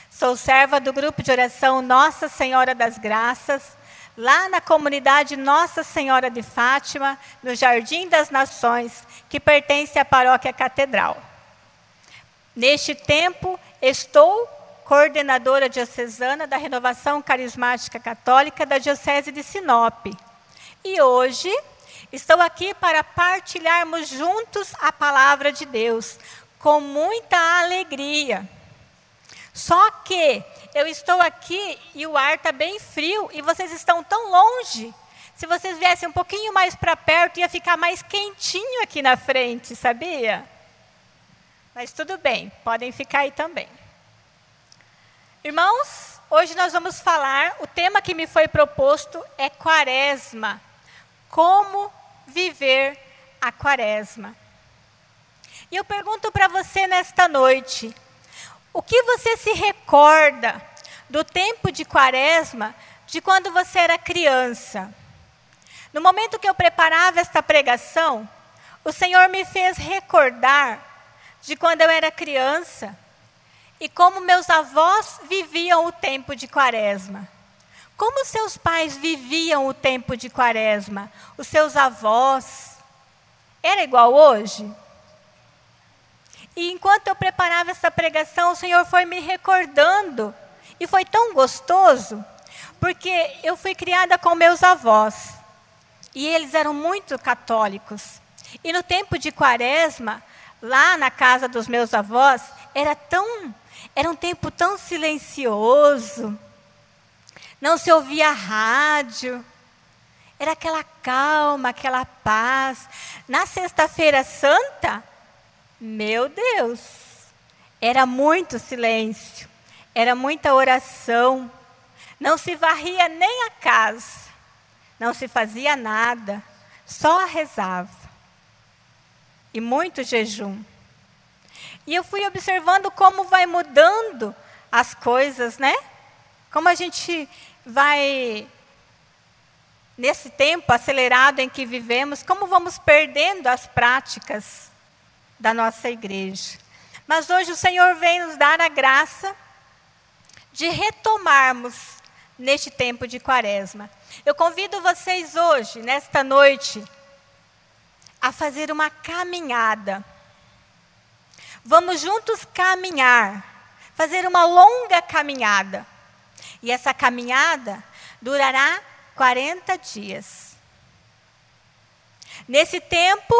Sou serva do grupo de oração Nossa Senhora das Graças, lá na comunidade Nossa Senhora de Fátima, no Jardim das Nações, que pertence à paróquia Catedral. Neste tempo, estou coordenadora diocesana da Renovação Carismática Católica da Diocese de Sinop. E hoje estou aqui para partilharmos juntos a palavra de Deus, com muita alegria. Só que eu estou aqui e o ar está bem frio e vocês estão tão longe. Se vocês viessem um pouquinho mais para perto, ia ficar mais quentinho aqui na frente, sabia? Mas tudo bem, podem ficar aí também. Irmãos, hoje nós vamos falar, o tema que me foi proposto é Quaresma. Como viver a Quaresma? E eu pergunto para você nesta noite: o que você se recorda do tempo de Quaresma de quando você era criança? No momento que eu preparava esta pregação, o Senhor me fez recordar de quando eu era criança e como meus avós viviam o tempo de quaresma. Como seus pais viviam o tempo de quaresma? Os seus avós? Era igual hoje? E enquanto eu preparava essa pregação, o Senhor foi me recordando. E foi tão gostoso, porque eu fui criada com meus avós. E eles eram muito católicos. E no tempo de quaresma, lá na casa dos meus avós, era tão era um tempo tão silencioso, não se ouvia rádio, era aquela calma, aquela paz. Na Sexta-feira Santa, meu Deus, era muito silêncio, era muita oração, não se varria nem a casa, não se fazia nada, só rezava. E muito jejum. E eu fui observando como vai mudando as coisas, né? Como a gente vai, nesse tempo acelerado em que vivemos, como vamos perdendo as práticas da nossa igreja. Mas hoje o Senhor vem nos dar a graça de retomarmos neste tempo de quaresma. Eu convido vocês hoje, nesta noite, a fazer uma caminhada Vamos juntos caminhar, fazer uma longa caminhada. E essa caminhada durará 40 dias. Nesse tempo,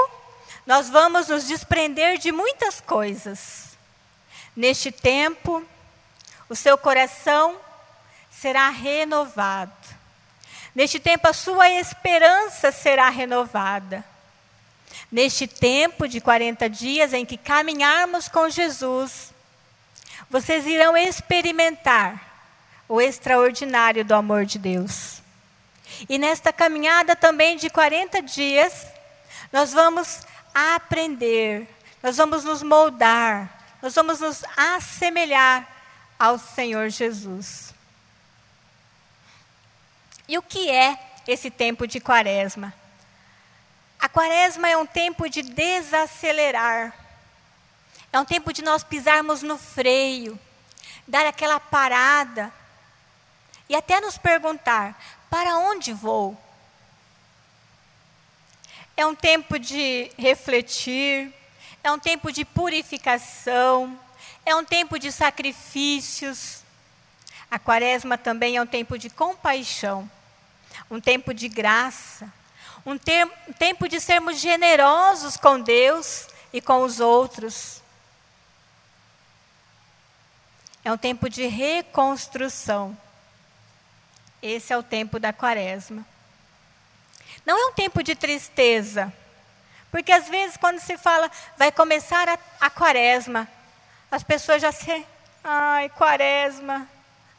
nós vamos nos desprender de muitas coisas. Neste tempo, o seu coração será renovado. Neste tempo, a sua esperança será renovada. Neste tempo de 40 dias em que caminharmos com Jesus, vocês irão experimentar o extraordinário do amor de Deus. E nesta caminhada também de 40 dias, nós vamos aprender, nós vamos nos moldar, nós vamos nos assemelhar ao Senhor Jesus. E o que é esse tempo de quaresma? A quaresma é um tempo de desacelerar. É um tempo de nós pisarmos no freio, dar aquela parada e até nos perguntar: para onde vou? É um tempo de refletir, é um tempo de purificação, é um tempo de sacrifícios. A quaresma também é um tempo de compaixão, um tempo de graça um, um tempo de sermos generosos com Deus e com os outros. É um tempo de reconstrução. Esse é o tempo da quaresma. Não é um tempo de tristeza, Porque às vezes, quando se fala, vai começar a, a quaresma, as pessoas já se. Ai, quaresma.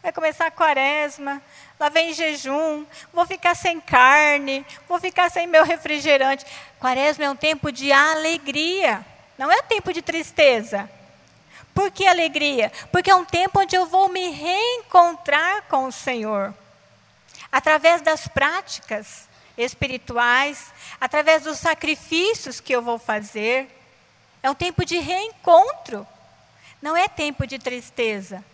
Vai começar a quaresma. Lá vem jejum. Vou ficar sem carne. Vou ficar sem meu refrigerante. Quaresma é um tempo de alegria. Não é um tempo de tristeza. Por que alegria? Porque é um tempo onde eu vou me reencontrar com o Senhor. Através das práticas espirituais, através dos sacrifícios que eu vou fazer. É um tempo de reencontro, não é tempo de tristeza.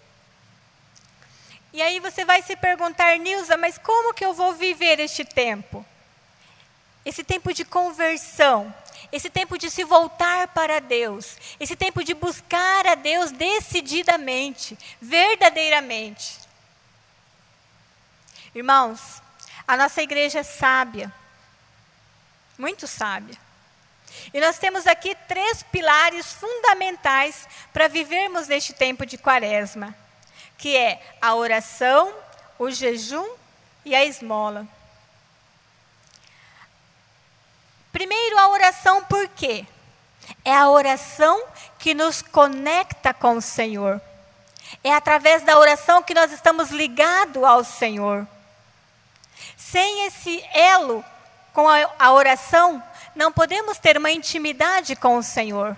E aí você vai se perguntar, Nilza, mas como que eu vou viver este tempo? Esse tempo de conversão, esse tempo de se voltar para Deus, esse tempo de buscar a Deus decididamente, verdadeiramente. Irmãos, a nossa igreja é sábia, muito sábia. E nós temos aqui três pilares fundamentais para vivermos neste tempo de quaresma, que é a oração, o jejum e a esmola. Primeiro a oração por quê? É a oração que nos conecta com o Senhor. É através da oração que nós estamos ligados ao Senhor. Sem esse elo com a, oração, não podemos ter uma intimidade com o Senhor.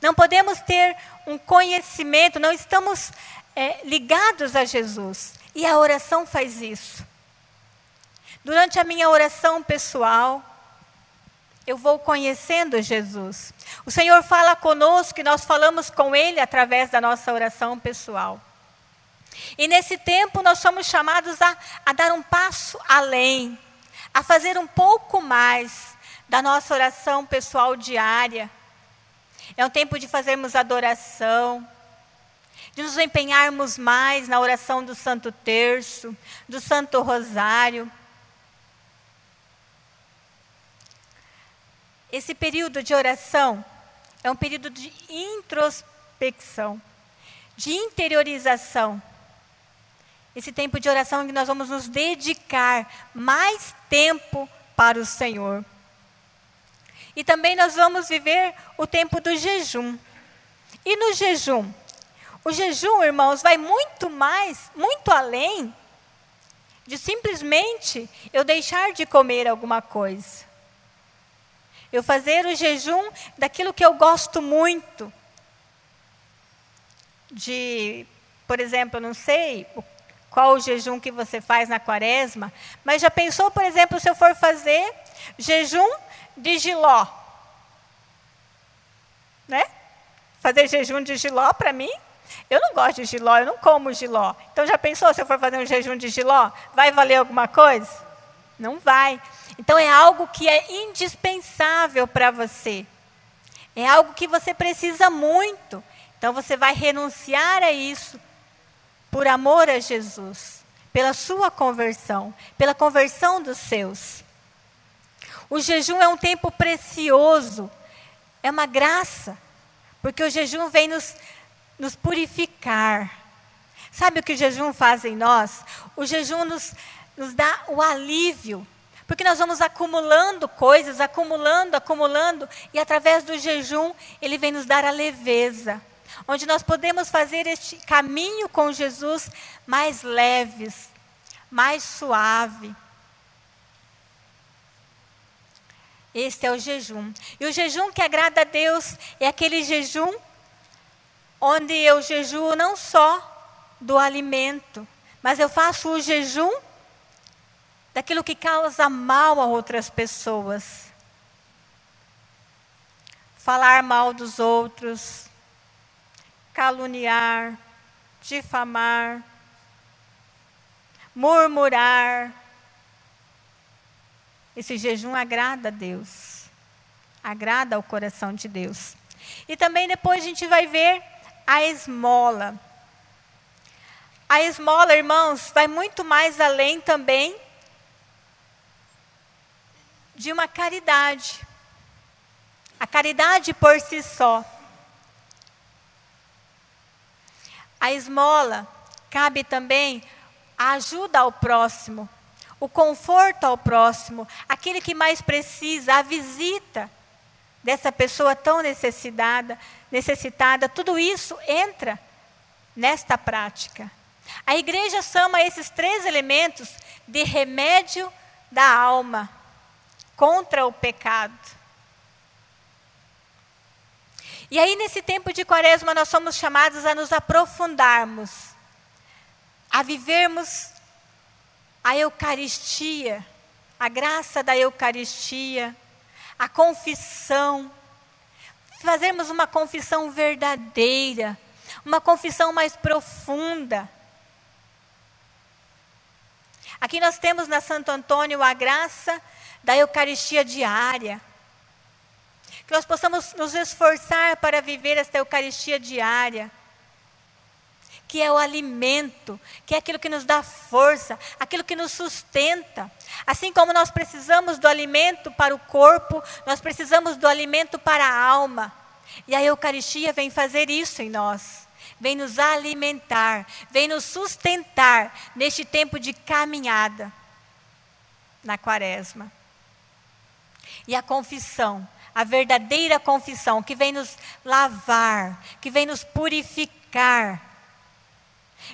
Não podemos ter um conhecimento, não estamos é, ligados a Jesus. E a oração faz isso. Durante a minha oração pessoal, eu vou conhecendo Jesus. O Senhor fala conosco e nós falamos com Ele através da nossa oração pessoal. E nesse tempo nós somos chamados a, a dar um passo além, a fazer um pouco mais da nossa oração pessoal diária. É um tempo de fazermos adoração, de nos empenharmos mais na oração do Santo Terço, do Santo Rosário. Esse período de oração é um período de introspecção, de interiorização esse tempo de oração em que nós vamos nos dedicar mais tempo para o Senhor. E também nós vamos viver o tempo do jejum. E no jejum? O jejum, irmãos, vai muito mais, muito além de simplesmente eu deixar de comer alguma coisa. Eu fazer o jejum daquilo que eu gosto muito. De, por exemplo, não sei, o qual o jejum que você faz na quaresma, mas já pensou, por exemplo, se eu for fazer jejum de giló? Né? Fazer jejum de giló para mim? Eu não gosto de giló, eu não como giló. Então já pensou se eu for fazer um jejum de giló? Vai valer alguma coisa? Não vai. Então é algo que é indispensável para você. É algo que você precisa muito. Então você vai renunciar a isso por amor a Jesus, pela sua conversão, pela conversão dos seus. O jejum é um tempo precioso, é uma graça, porque o jejum vem nos, nos purificar. Sabe o que o jejum faz em nós? O jejum nos, nos dá o alívio, porque nós vamos acumulando coisas, acumulando, acumulando, e através do jejum ele vem nos dar a leveza onde nós podemos fazer este caminho com Jesus mais leves, mais suave. Este é o jejum. E o jejum que agrada a Deus é aquele jejum onde eu jejuo não só do alimento, mas eu faço o jejum daquilo que causa mal a outras pessoas. Falar mal dos outros, caluniar, difamar, murmurar. Esse jejum agrada a Deus, agrada ao coração de Deus. E também depois a gente vai ver a esmola. A esmola, irmãos, vai muito mais além também de uma caridade. A caridade por si só. A esmola cabe também a ajuda ao próximo, o conforto ao próximo, aquele que mais precisa, a visita. dessa pessoa tão necessitada, necessitada, tudo isso entra nesta prática. A igreja chama esses três elementos de remédio da alma contra o pecado. E aí, nesse tempo de quaresma, nós somos chamados a nos aprofundarmos, a vivermos a Eucaristia, a graça da Eucaristia, a confissão, fazermos uma confissão verdadeira, uma confissão mais profunda. Aqui nós temos na Santo Antônio a graça da Eucaristia diária. Que nós possamos nos esforçar para viver esta Eucaristia diária. Que é o alimento, que é aquilo que nos dá força, aquilo que nos sustenta. Assim como nós precisamos do alimento para o corpo, nós precisamos do alimento para a alma. E a Eucaristia vem fazer isso em nós vem nos alimentar, vem nos sustentar neste tempo de caminhada na quaresma. E a confissão, a verdadeira confissão, que vem nos lavar, que vem nos purificar,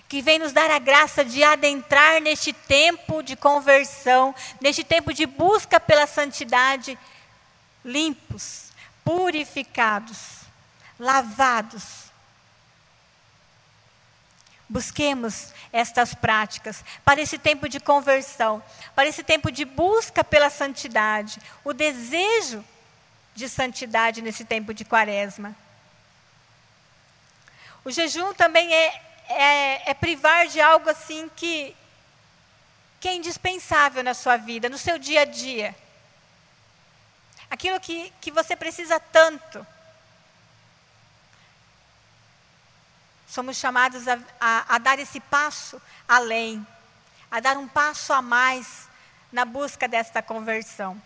que vem nos dar a graça de adentrar neste tempo de conversão, neste tempo de busca pela santidade, limpos, purificados, lavados. Busquemos estas práticas para esse tempo de conversão, para esse tempo de busca pela santidade, o desejo de santidade nesse tempo de quaresma. O jejum também é, é, é privar de algo assim que, que é indispensável na sua vida, no seu dia a dia. Aquilo que, que você precisa tanto. somos chamados a, a, a, dar esse passo além, a dar um passo a mais na busca desta conversão.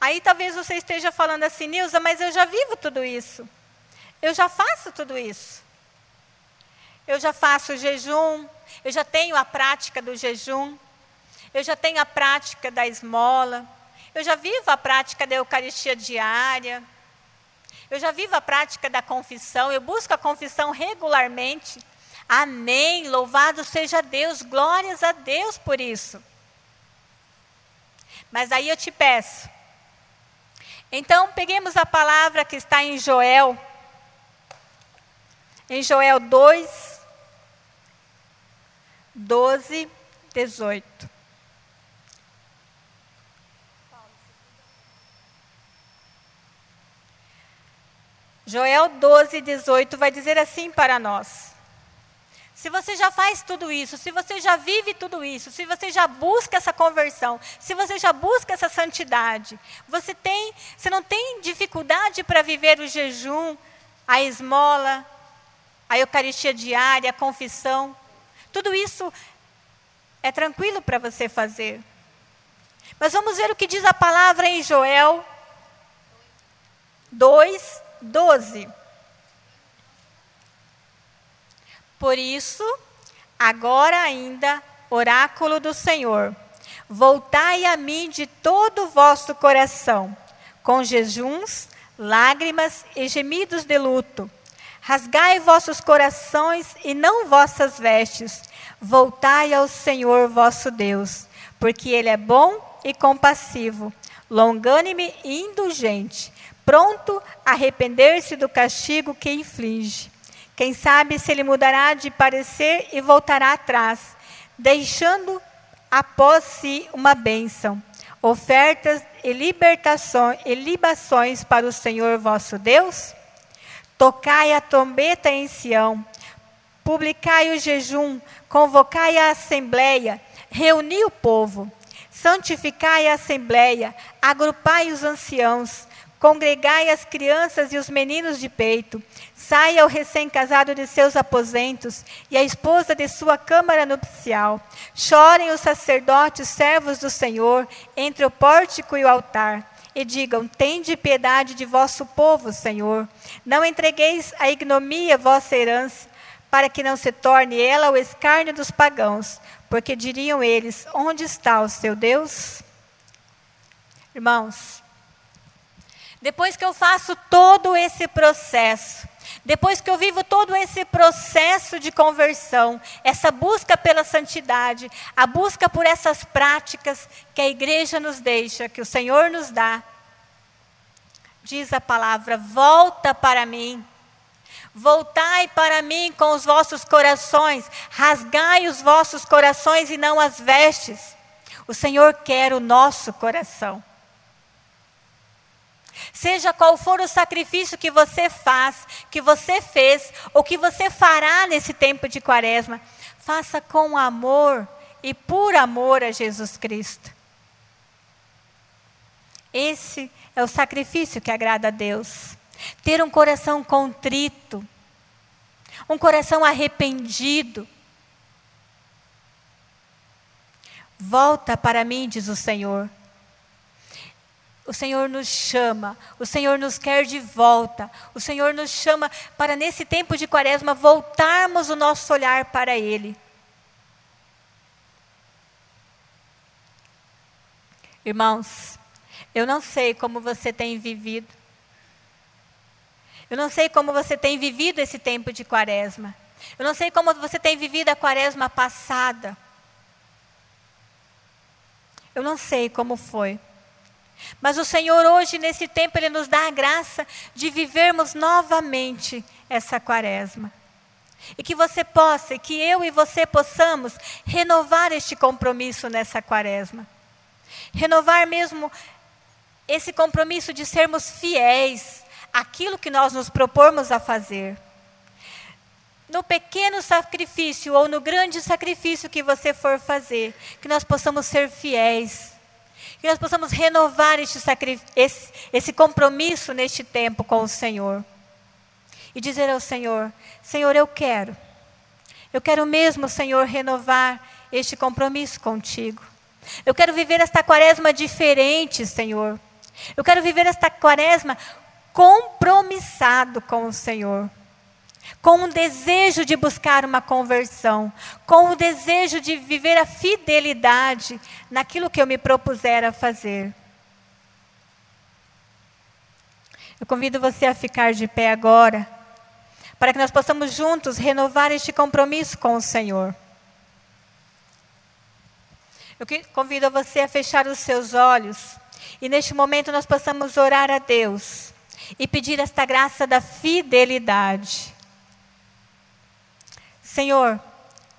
Aí talvez você esteja falando assim, Nilza, mas eu já vivo tudo isso. Eu já faço tudo isso. Eu já faço jejum, eu já tenho a prática do jejum, eu já tenho a prática da esmola, eu já vivo a prática da Eucaristia diária. Eu já vivo a prática da confissão, eu busco a confissão regularmente. Amém. Louvado seja Deus, glórias a Deus por isso. Mas aí eu te peço. Então, peguemos a palavra que está em Joel, em Joel 2, 12, 18. Joel 12, 18 vai dizer assim para nós: se você já faz tudo isso, se você já vive tudo isso, se você já busca essa conversão, se você já busca essa santidade, você tem, você não tem dificuldade para viver o jejum, a esmola, a Eucaristia diária, a confissão, tudo isso é tranquilo para você fazer. Mas vamos ver o que diz a palavra em Joel 2, 12. Por isso, agora ainda, oráculo do Senhor, voltai a mim de todo o vosso coração, com jejuns, lágrimas e gemidos de luto. Rasgai vossos corações e não vossas vestes. Voltai ao Senhor vosso Deus, porque Ele é bom e compassivo, longânime e indulgente, pronto a arrepender-se do castigo que inflige. Quem sabe se ele mudará de parecer e voltará atrás, deixando após si uma bênção, ofertas e libertações e libações para o Senhor vosso Deus? Tocai a trombeta em Sião, publicai o jejum, convocai a assembleia, reuni o povo, santificai a assembleia, agrupai os anciãos, Congregai as crianças e os meninos de peito. Saia o recém-casado de seus aposentos e a esposa de sua câmara nupcial. Chorem os sacerdotes, servos do Senhor, entre o pórtico e o altar. E digam: Tende piedade de vosso povo, Senhor. Não entregueis a ignomia vossa herança, para que não se torne ela o escárnio dos pagãos. Porque diriam eles: Onde está o seu Deus? Irmãos, depois que eu faço todo esse processo, depois que eu vivo todo esse processo de conversão, essa busca pela santidade, a busca por essas práticas que a igreja nos deixa, que o Senhor nos dá, diz a palavra: volta para mim. Voltai para mim com os vossos corações, rasgai os vossos corações e não as vestes. O Senhor quer o nosso coração. Seja qual for o sacrifício que você faz, que você fez, ou que você fará nesse tempo de quaresma, faça com amor e por amor a Jesus Cristo. Esse é o sacrifício que agrada a Deus. Ter um coração contrito, um coração arrependido. Volta para mim, diz o Senhor. O Senhor nos chama, o Senhor nos quer de volta, o Senhor nos chama para, nesse tempo de quaresma, voltarmos o nosso olhar para Ele. Irmãos, eu não sei como você tem vivido, eu não sei como você tem vivido esse tempo de quaresma, eu não sei como você tem vivido a quaresma passada, eu não sei como foi. Mas o Senhor hoje, nesse tempo, Ele nos dá a graça de vivermos novamente essa quaresma. E que você possa, que eu e você possamos renovar este compromisso nessa quaresma. Renovar mesmo esse compromisso de sermos fiéis àquilo que nós nos propormos a fazer. No pequeno sacrifício ou no grande sacrifício que você for fazer, que nós possamos ser fiéis que nós possamos renovar este esse, esse compromisso neste tempo com o Senhor. E dizer ao Senhor: Senhor, eu quero. Eu quero mesmo, Senhor, renovar este compromisso contigo. Eu quero viver esta quaresma diferente, Senhor. Eu quero viver esta quaresma compromissado com o Senhor com um desejo de buscar uma conversão, com o desejo de viver a fidelidade naquilo que eu me propuser a fazer. Eu convido você a ficar de pé agora, para que nós possamos juntos renovar este compromisso com o Senhor. Eu convido você a fechar os seus olhos e neste momento nós possamos orar a Deus e pedir esta graça da fidelidade. Senhor,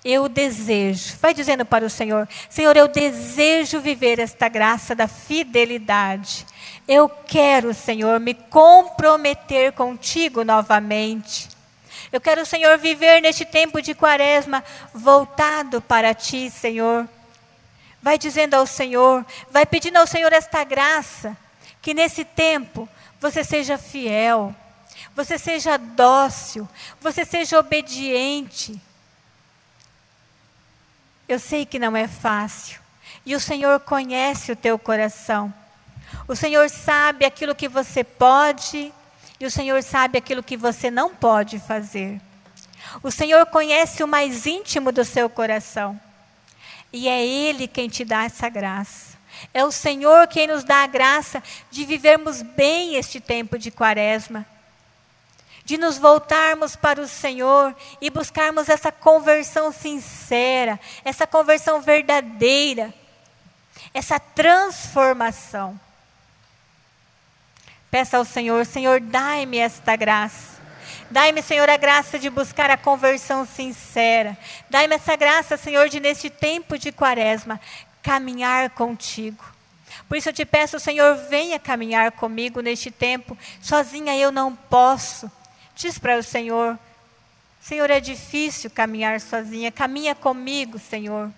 eu desejo, vai dizendo para o Senhor: Senhor, eu desejo viver esta graça da fidelidade. Eu quero, Senhor, me comprometer contigo novamente. Eu quero, Senhor, viver neste tempo de quaresma voltado para ti, Senhor. Vai dizendo ao Senhor, vai pedindo ao Senhor esta graça, que nesse tempo você seja fiel, você seja dócil, você seja obediente eu sei que não é fácil. E o Senhor conhece o teu coração. O Senhor sabe aquilo que você pode e o Senhor sabe aquilo que você não pode fazer. O Senhor conhece o mais íntimo do seu coração. E é Ele quem te dá essa graça. É o Senhor quem nos dá a graça de vivermos bem este tempo de quaresma de nos voltarmos para o Senhor e buscarmos essa conversão sincera, essa conversão verdadeira, essa transformação. Peça ao Senhor, Senhor, dai-me esta graça. Dai-me, Senhor, a graça de buscar a conversão sincera. Dai-me essa graça, Senhor, de neste tempo de quaresma, caminhar contigo. Por isso eu te peço, Senhor, venha caminhar comigo neste tempo. Sozinha eu não posso. Diz para o Senhor: Senhor, é difícil caminhar sozinha. Caminha comigo, Senhor.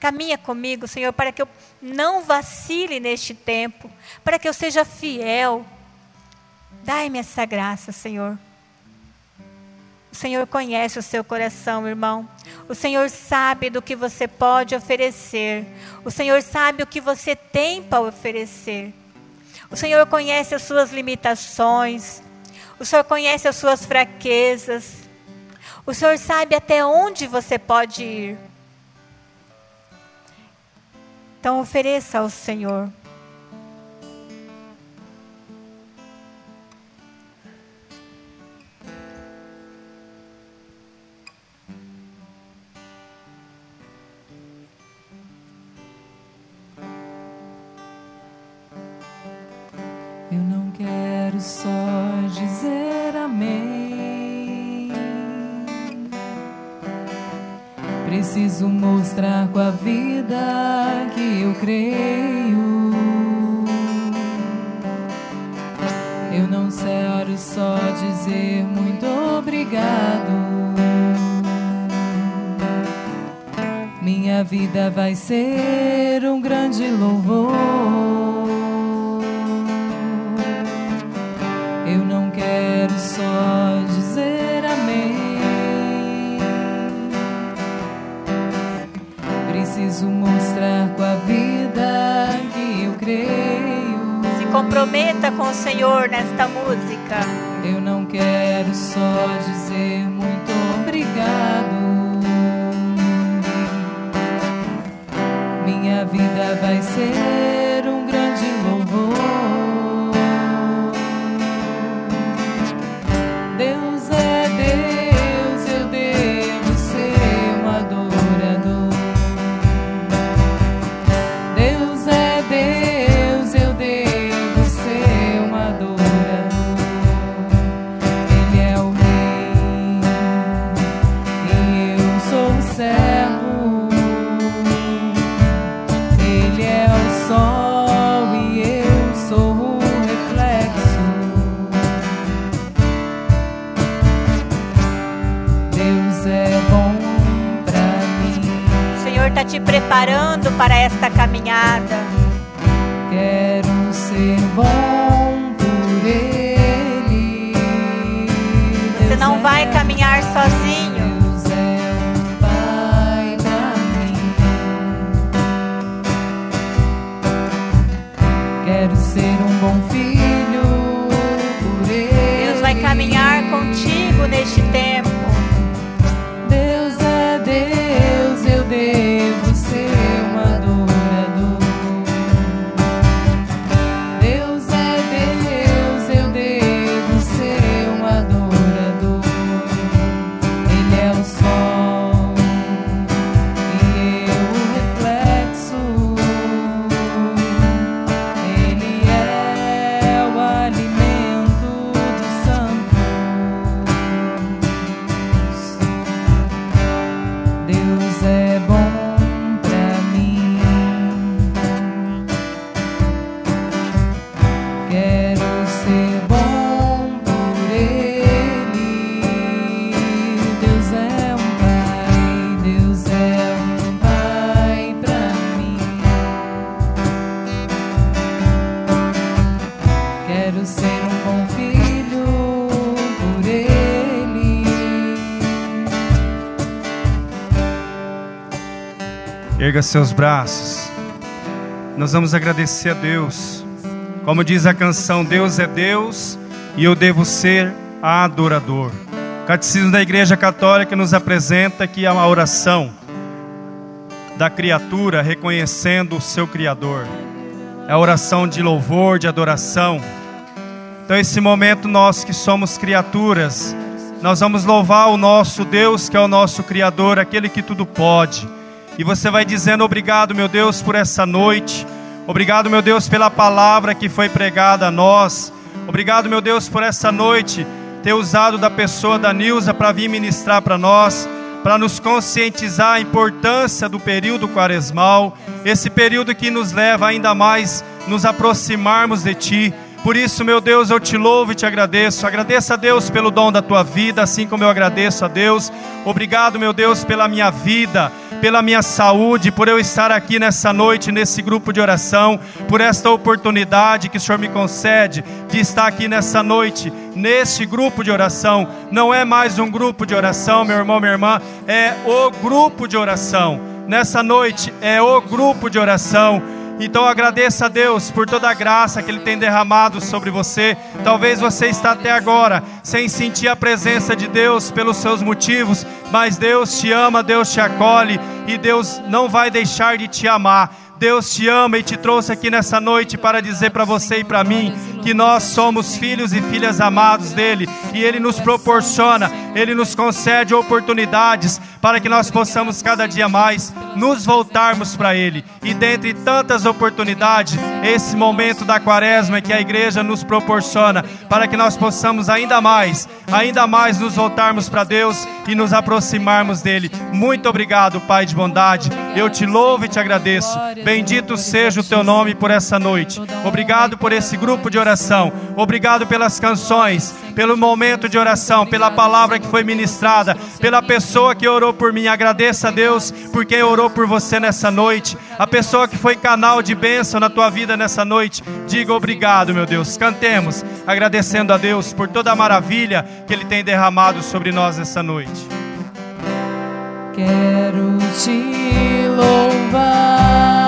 Caminha comigo, Senhor, para que eu não vacile neste tempo, para que eu seja fiel. Dai-me essa graça, Senhor. O Senhor conhece o seu coração, irmão. O Senhor sabe do que você pode oferecer. O Senhor sabe o que você tem para oferecer. O Senhor conhece as suas limitações. O Senhor conhece as suas fraquezas. O Senhor sabe até onde você pode ir. Então ofereça ao Senhor.
Quero só dizer amém. Preciso mostrar com a vida que eu creio. Eu não quero só dizer muito obrigado. Minha vida vai ser um grande louvor.
Comprometa com o Senhor nesta música.
Eu não quero só dizer muito obrigado. Minha vida vai ser
esta caminhada.
Erga seus braços. Nós vamos agradecer a Deus. Como diz a canção, Deus é Deus e eu devo ser adorador. O Catecismo da Igreja Católica nos apresenta que a oração da criatura reconhecendo o seu Criador. É a oração de louvor, de adoração. Então, esse momento, nós que somos criaturas, nós vamos louvar o nosso Deus, que é o nosso Criador, aquele que tudo pode. E você vai dizendo: Obrigado, meu Deus, por essa noite. Obrigado, meu Deus, pela palavra que foi pregada a nós. Obrigado, meu Deus, por essa noite ter usado da pessoa da Nilza para vir ministrar para nós, para nos conscientizar a importância do período quaresmal, esse período que nos leva ainda mais nos aproximarmos de Ti. Por isso, meu Deus, eu te louvo e te agradeço. Agradeço a Deus pelo dom da tua vida, assim como eu agradeço a Deus. Obrigado, meu Deus, pela minha vida, pela minha saúde, por eu estar aqui nessa noite, nesse grupo de oração, por esta oportunidade que o Senhor me concede de estar aqui nessa noite, neste grupo de oração. Não é mais um grupo de oração, meu irmão, minha irmã, é o grupo de oração. Nessa noite é o grupo de oração. Então agradeça a Deus por toda a graça que Ele tem derramado sobre você. Talvez você está até agora sem sentir a presença de Deus pelos seus motivos, mas Deus te ama, Deus te acolhe e Deus não vai deixar de te amar. Deus te ama e te trouxe aqui nessa noite para dizer para você e para mim que nós somos filhos e filhas amados dele e ele nos proporciona, ele nos concede oportunidades para que nós possamos cada dia mais nos voltarmos para ele. E dentre tantas oportunidades, esse momento da quaresma que a igreja nos proporciona para que nós possamos ainda mais, ainda mais nos voltarmos para Deus e nos aproximarmos dele. Muito obrigado, Pai de bondade. Eu te louvo e te agradeço. Bendito seja o teu nome por essa noite. Obrigado por esse grupo de oração. Obrigado pelas canções, pelo momento de oração, pela palavra que foi ministrada, pela pessoa que orou por mim. Agradeça a Deus por quem orou por você nessa noite. A pessoa que foi canal de bênção na tua vida nessa noite. Diga obrigado, meu Deus. Cantemos, agradecendo a Deus por toda a maravilha que Ele tem derramado sobre nós nessa noite.
Quero te louvar.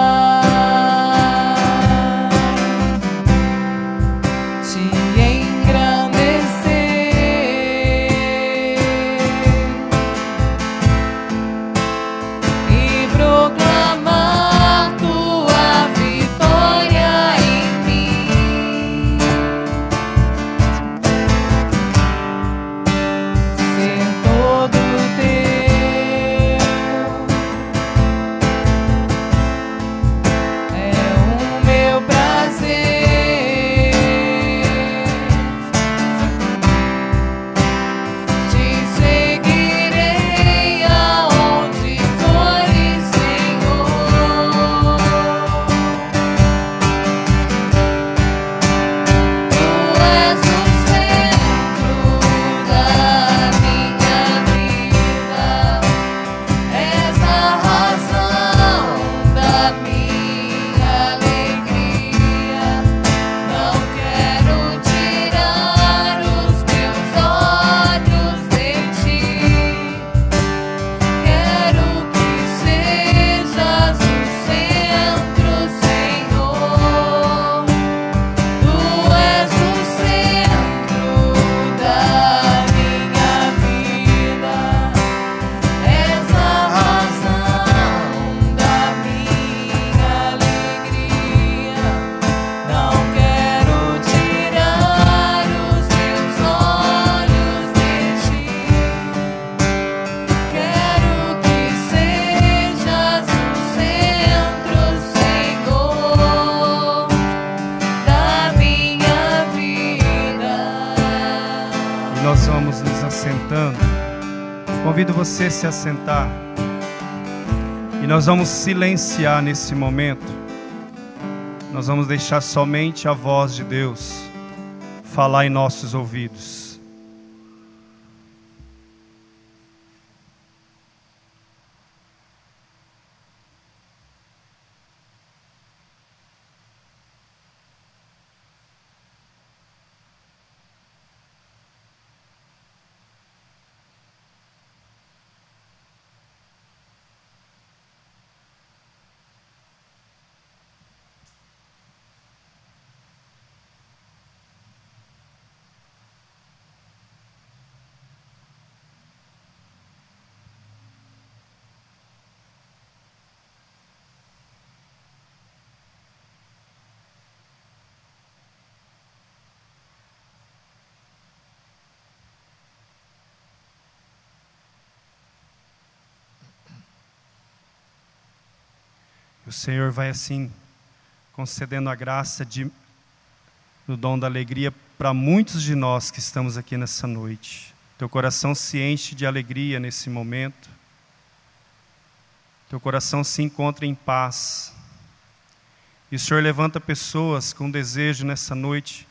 Você se assentar. E nós vamos silenciar nesse momento. Nós vamos deixar somente a voz de Deus falar em nossos ouvidos. O Senhor vai assim concedendo a graça de no dom da alegria para muitos de nós que estamos aqui nessa noite. Teu coração se enche de alegria nesse momento. Teu coração se encontra em paz. E o Senhor levanta pessoas com desejo nessa noite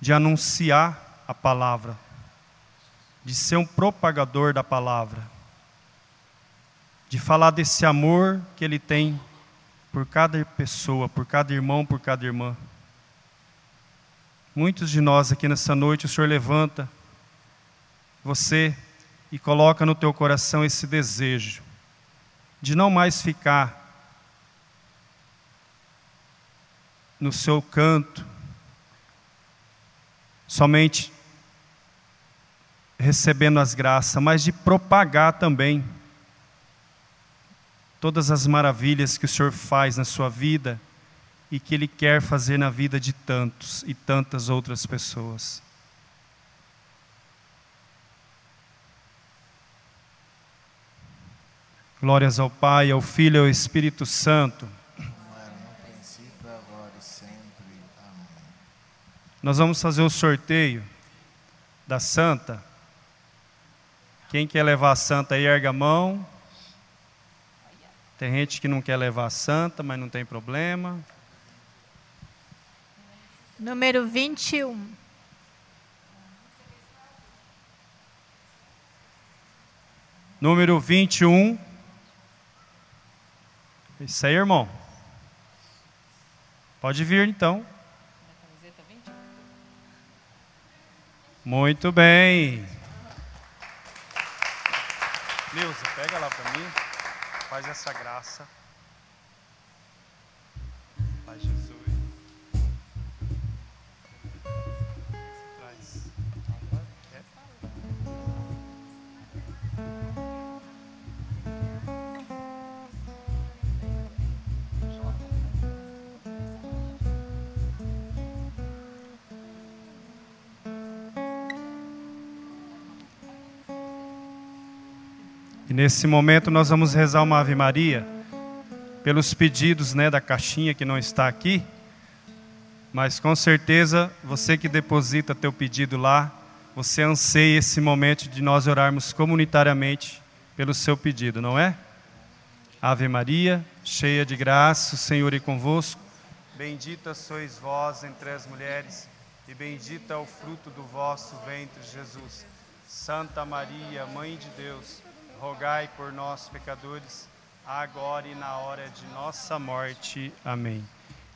de anunciar a palavra, de ser um propagador da palavra, de falar desse amor que Ele tem por cada pessoa, por cada irmão, por cada irmã. Muitos de nós aqui nessa noite, o Senhor levanta você e coloca no teu coração esse desejo de não mais ficar no seu canto, somente recebendo as graças, mas de propagar também todas as maravilhas que o Senhor faz na sua vida e que Ele quer fazer na vida de tantos e tantas outras pessoas. Glórias ao Pai, ao Filho e ao Espírito Santo. Nós vamos fazer o sorteio da Santa. Quem quer levar a Santa aí, erga a mão. Tem gente que não quer levar a Santa, mas não tem problema.
Número 21.
Número 21. Isso aí, irmão. Pode vir então. Muito bem. Neuza, pega lá para mim. Faz essa graça. Nesse momento nós vamos rezar uma Ave Maria pelos pedidos né, da caixinha que não está aqui. Mas com certeza você que deposita teu pedido lá, você anseia esse momento de nós orarmos comunitariamente pelo seu pedido, não é? Ave Maria, cheia de graça, o Senhor é convosco. Bendita sois vós entre as mulheres, e bendito é o fruto do vosso ventre, Jesus. Santa Maria, Mãe de Deus, rogai por nós, pecadores, agora e na hora de nossa morte. Amém.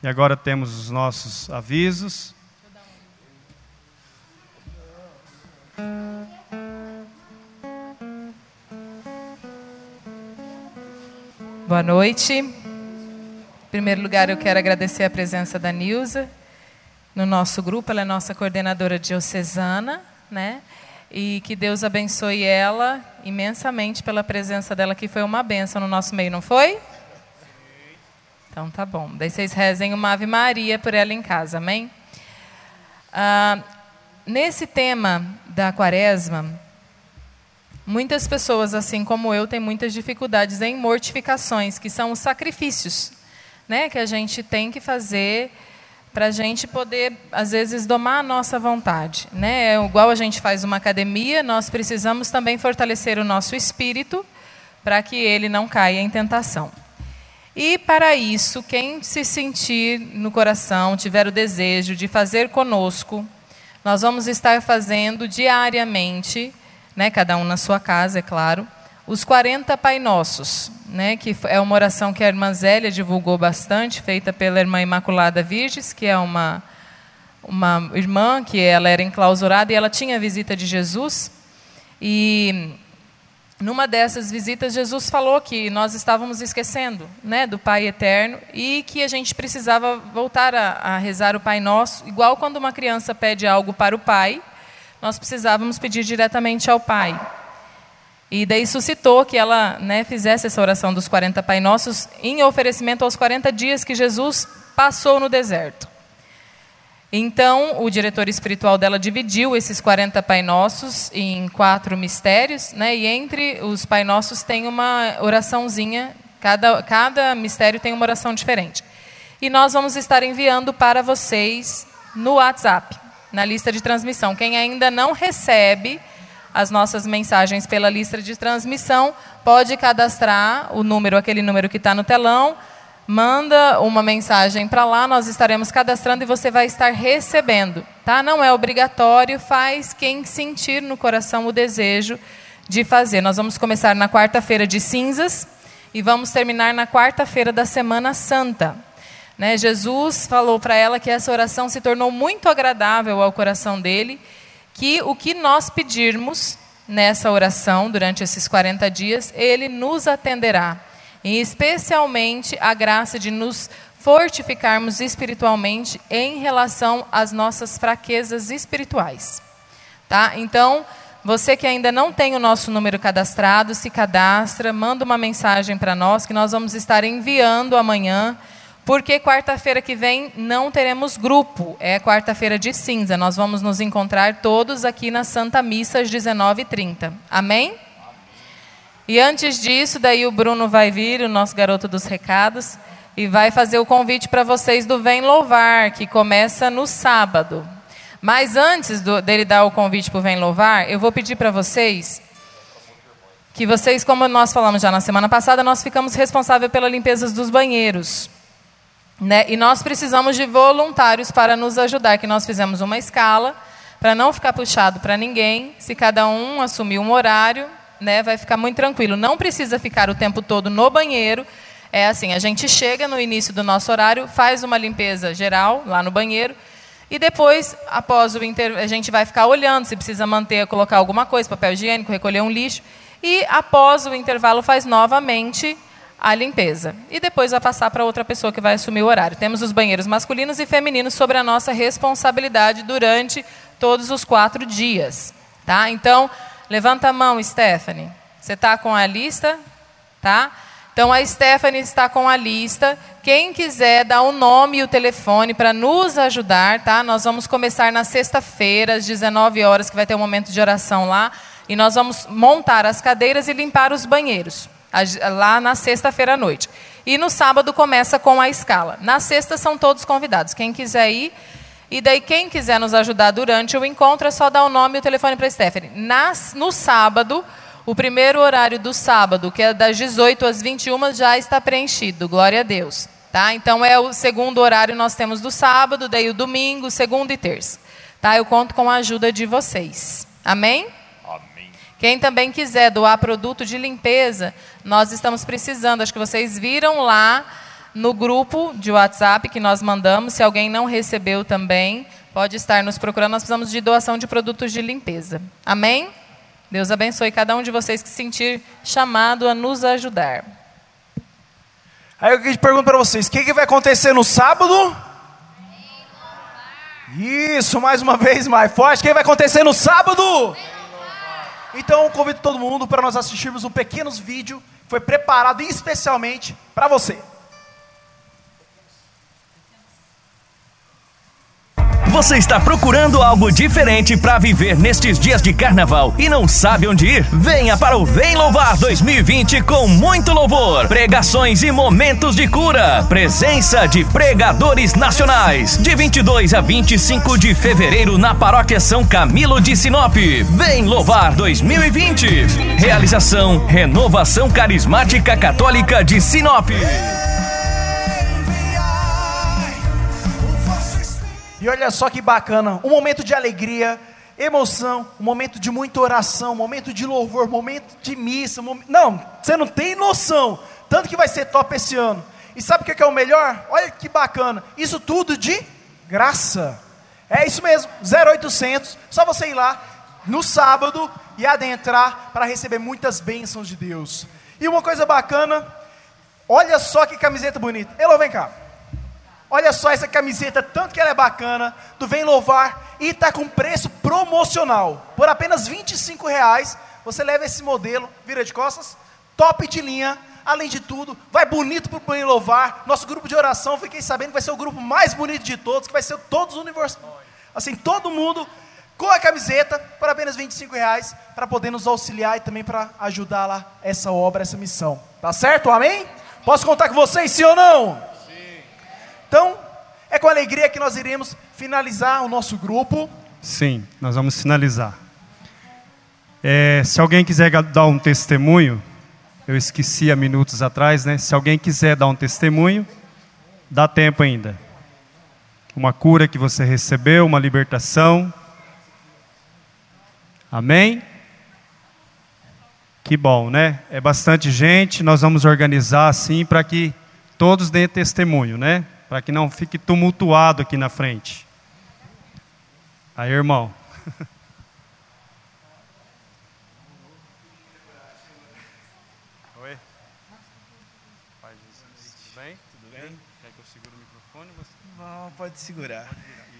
E agora temos os nossos avisos.
Boa noite. Em primeiro lugar, eu quero agradecer a presença da Nilza no nosso grupo. Ela é nossa coordenadora diocesana, né? E que Deus abençoe ela imensamente pela presença dela, que foi uma benção no nosso meio, não foi? Então tá bom. Daí vocês rezem uma Ave Maria por ela em casa, amém? Ah, nesse tema da quaresma, muitas pessoas, assim como eu, têm muitas dificuldades em mortificações, que são os sacrifícios né, que a gente tem que fazer para a gente poder, às vezes, domar a nossa vontade. Né? É igual a gente faz uma academia, nós precisamos também fortalecer o nosso espírito para que ele não caia em tentação. E para isso, quem se sentir no coração, tiver o desejo de fazer conosco, nós vamos estar fazendo diariamente, né, cada um na sua casa, é claro, os 40 Pai Nossos, né, que é uma oração que a irmã Zélia divulgou bastante, feita pela irmã Imaculada Virges, que é uma, uma irmã que ela era enclausurada e ela tinha a visita de Jesus. E numa dessas visitas, Jesus falou que nós estávamos esquecendo né, do Pai Eterno e que a gente precisava voltar a, a rezar o Pai Nosso, igual quando uma criança pede algo para o Pai, nós precisávamos pedir diretamente ao Pai. E daí suscitou que ela né, fizesse essa oração dos 40 Pai Nossos em oferecimento aos 40 dias que Jesus passou no deserto. Então, o diretor espiritual dela dividiu esses 40 Pai Nossos em quatro mistérios, né, e entre os Pai Nossos tem uma oraçãozinha, cada, cada mistério tem uma oração diferente. E nós vamos estar enviando para vocês no WhatsApp, na lista de transmissão. Quem ainda não recebe as nossas mensagens pela lista de transmissão, pode cadastrar o número, aquele número que está no telão, manda uma mensagem para lá, nós estaremos cadastrando e você vai estar recebendo. Tá? Não é obrigatório, faz quem sentir no coração o desejo de fazer. Nós vamos começar na quarta-feira de cinzas e vamos terminar na quarta-feira da Semana Santa. Né? Jesus falou para ela que essa oração se tornou muito agradável ao coração dele que o que nós pedirmos nessa oração durante esses 40 dias, ele nos atenderá. E especialmente a graça de nos fortificarmos espiritualmente em relação às nossas fraquezas espirituais. Tá? Então, você que ainda não tem o nosso número cadastrado, se cadastra, manda uma mensagem para nós que nós vamos estar enviando amanhã Porque quarta-feira que vem não teremos grupo, é quarta-feira de cinza. Nós vamos nos encontrar todos aqui na Santa Missa às 19h30. Amém? E antes disso, daí o Bruno vai vir, o nosso garoto dos recados, e vai fazer o convite para vocês do Vem Louvar, que começa no sábado. Mas antes do, dele dar o convite para o Vem Louvar, eu vou pedir para vocês que vocês, como nós falamos já na semana passada, nós ficamos responsáveis pela limpeza dos banheiros. Né? E nós precisamos de voluntários para nos ajudar, que nós fizemos uma escala para não ficar puxado para ninguém. Se cada um assumir um horário, né, vai ficar muito tranquilo. Não precisa ficar o tempo todo no banheiro. É assim, a gente chega no início do nosso horário, faz uma limpeza geral lá no banheiro, e depois, após o inter... a gente vai ficar olhando se precisa manter, colocar alguma coisa, papel higiênico, recolher um lixo, e após o intervalo faz novamente a limpeza. E depois vai passar para outra pessoa que vai assumir o horário. Temos os banheiros masculinos e femininos sobre a nossa responsabilidade durante todos os quatro dias. Tá? Então, levanta a mão, Stephanie. Você está com a lista? Tá? Então a Stephanie está com a lista. Quem quiser dar o nome e o telefone para nos ajudar, tá? Nós vamos começar na sexta-feira, às 19 horas, que vai ter um momento de oração lá. E nós vamos montar as cadeiras e limpar os banheiros, lá na sexta-feira à noite. E no sábado começa com a escala. Na sexta são todos convidados. Quem quiser ir. E daí, quem quiser nos ajudar durante o encontro, é só dar o nome e o telefone para a Stephanie. Nas, no sábado, o primeiro horário do sábado, que é das 18 às 21, já está preenchido. Glória a Deus. Tá? Então é o segundo horário nós temos do sábado, daí o domingo, segunda e terça. Tá? Eu conto com a ajuda de vocês. Amém? Quem também quiser doar produto de limpeza, nós estamos precisando. Acho que vocês viram lá no grupo de WhatsApp que nós mandamos. Se alguém não recebeu também, pode estar nos procurando. Nós precisamos de doação de produtos de limpeza. Amém? Deus abençoe cada um de vocês que se sentir chamado a nos ajudar.
Aí eu pergunto para vocês: o que, que vai acontecer no sábado? Isso, mais uma vez mais forte. O que vai acontecer no sábado? Então convido todo mundo para nós assistirmos um pequeno vídeo que foi preparado especialmente para você.
Você está procurando algo diferente para viver nestes dias de carnaval e não sabe onde ir? Venha para o Vem Louvar 2020 com muito louvor, pregações e momentos de cura. Presença de pregadores nacionais. De 22 a 25 de fevereiro na Paróquia São Camilo de Sinop. Vem Louvar 2020. Realização Renovação Carismática Católica de Sinop.
E olha só que bacana, um momento de alegria, emoção, um momento de muita oração, um momento de louvor, um momento de missa. Um Não, você não tem noção, tanto que vai ser top esse ano. E sabe o que é o melhor? Olha que bacana, isso tudo de graça. É isso mesmo, 0800, só você ir lá no sábado e adentrar para receber muitas bênçãos de Deus. E uma coisa bacana, olha só que camiseta bonita. Elô, vem cá. Olha só essa camiseta, tanto que ela é bacana, do Vem Louvar, e está com preço promocional. Por apenas 25 reais, você leva esse modelo, vira de costas, top de linha, além de tudo, vai bonito para o Vem Louvar. Nosso grupo de oração, fiquei sabendo que vai ser o grupo mais bonito de todos, que vai ser todos universais. Assim, todo mundo com a camiseta por apenas 25 reais, para poder nos auxiliar e também para ajudar lá essa obra, essa missão. Tá certo? Amém? Posso contar com vocês, sim ou não? Então, é com alegria que nós iremos finalizar o nosso grupo.
Sim, nós vamos finalizar. É, se alguém quiser dar um testemunho, eu esqueci há minutos atrás, né? Se alguém quiser dar um testemunho, dá tempo ainda. Uma cura que você recebeu, uma libertação. Amém? Que bom, né? É bastante gente, nós vamos organizar assim para que todos deem testemunho, né? Para que não fique tumultuado aqui na frente. Aí, irmão. Oi? Pai Jesus, tudo bem? Tudo bem? Quer que eu segure o microfone? Você...
Não, pode segurar.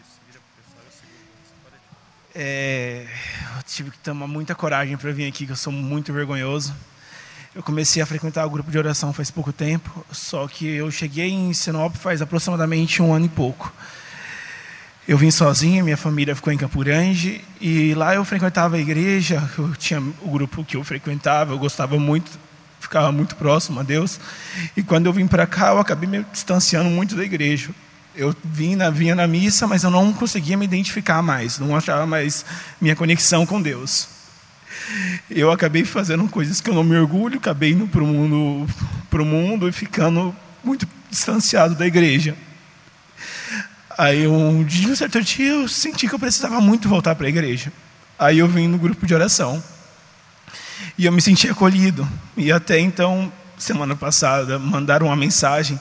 Isso, vira pro pessoal, eu seguro. Pode... É, eu tive que tomar muita coragem para vir aqui, que eu sou muito vergonhoso. Eu comecei a frequentar o grupo de oração faz pouco tempo, só que eu cheguei em Sinop faz aproximadamente um ano e pouco. Eu vim sozinho, minha família ficou em Campurange e lá eu frequentava a igreja, eu tinha o grupo que eu frequentava, eu gostava muito, ficava muito próximo a Deus. E quando eu vim para cá, eu acabei me distanciando muito da igreja. Eu vim na, vinha na missa, mas eu não conseguia me identificar mais, não achava mais minha conexão com Deus. Eu acabei fazendo coisas que eu não me orgulho, acabei indo para o mundo, pro mundo e ficando muito distanciado da igreja. Aí um dia, um certo dia, eu senti que eu precisava muito voltar para a igreja. Aí eu vim no grupo de oração. E eu me senti acolhido. E até então, semana passada, mandaram uma mensagem.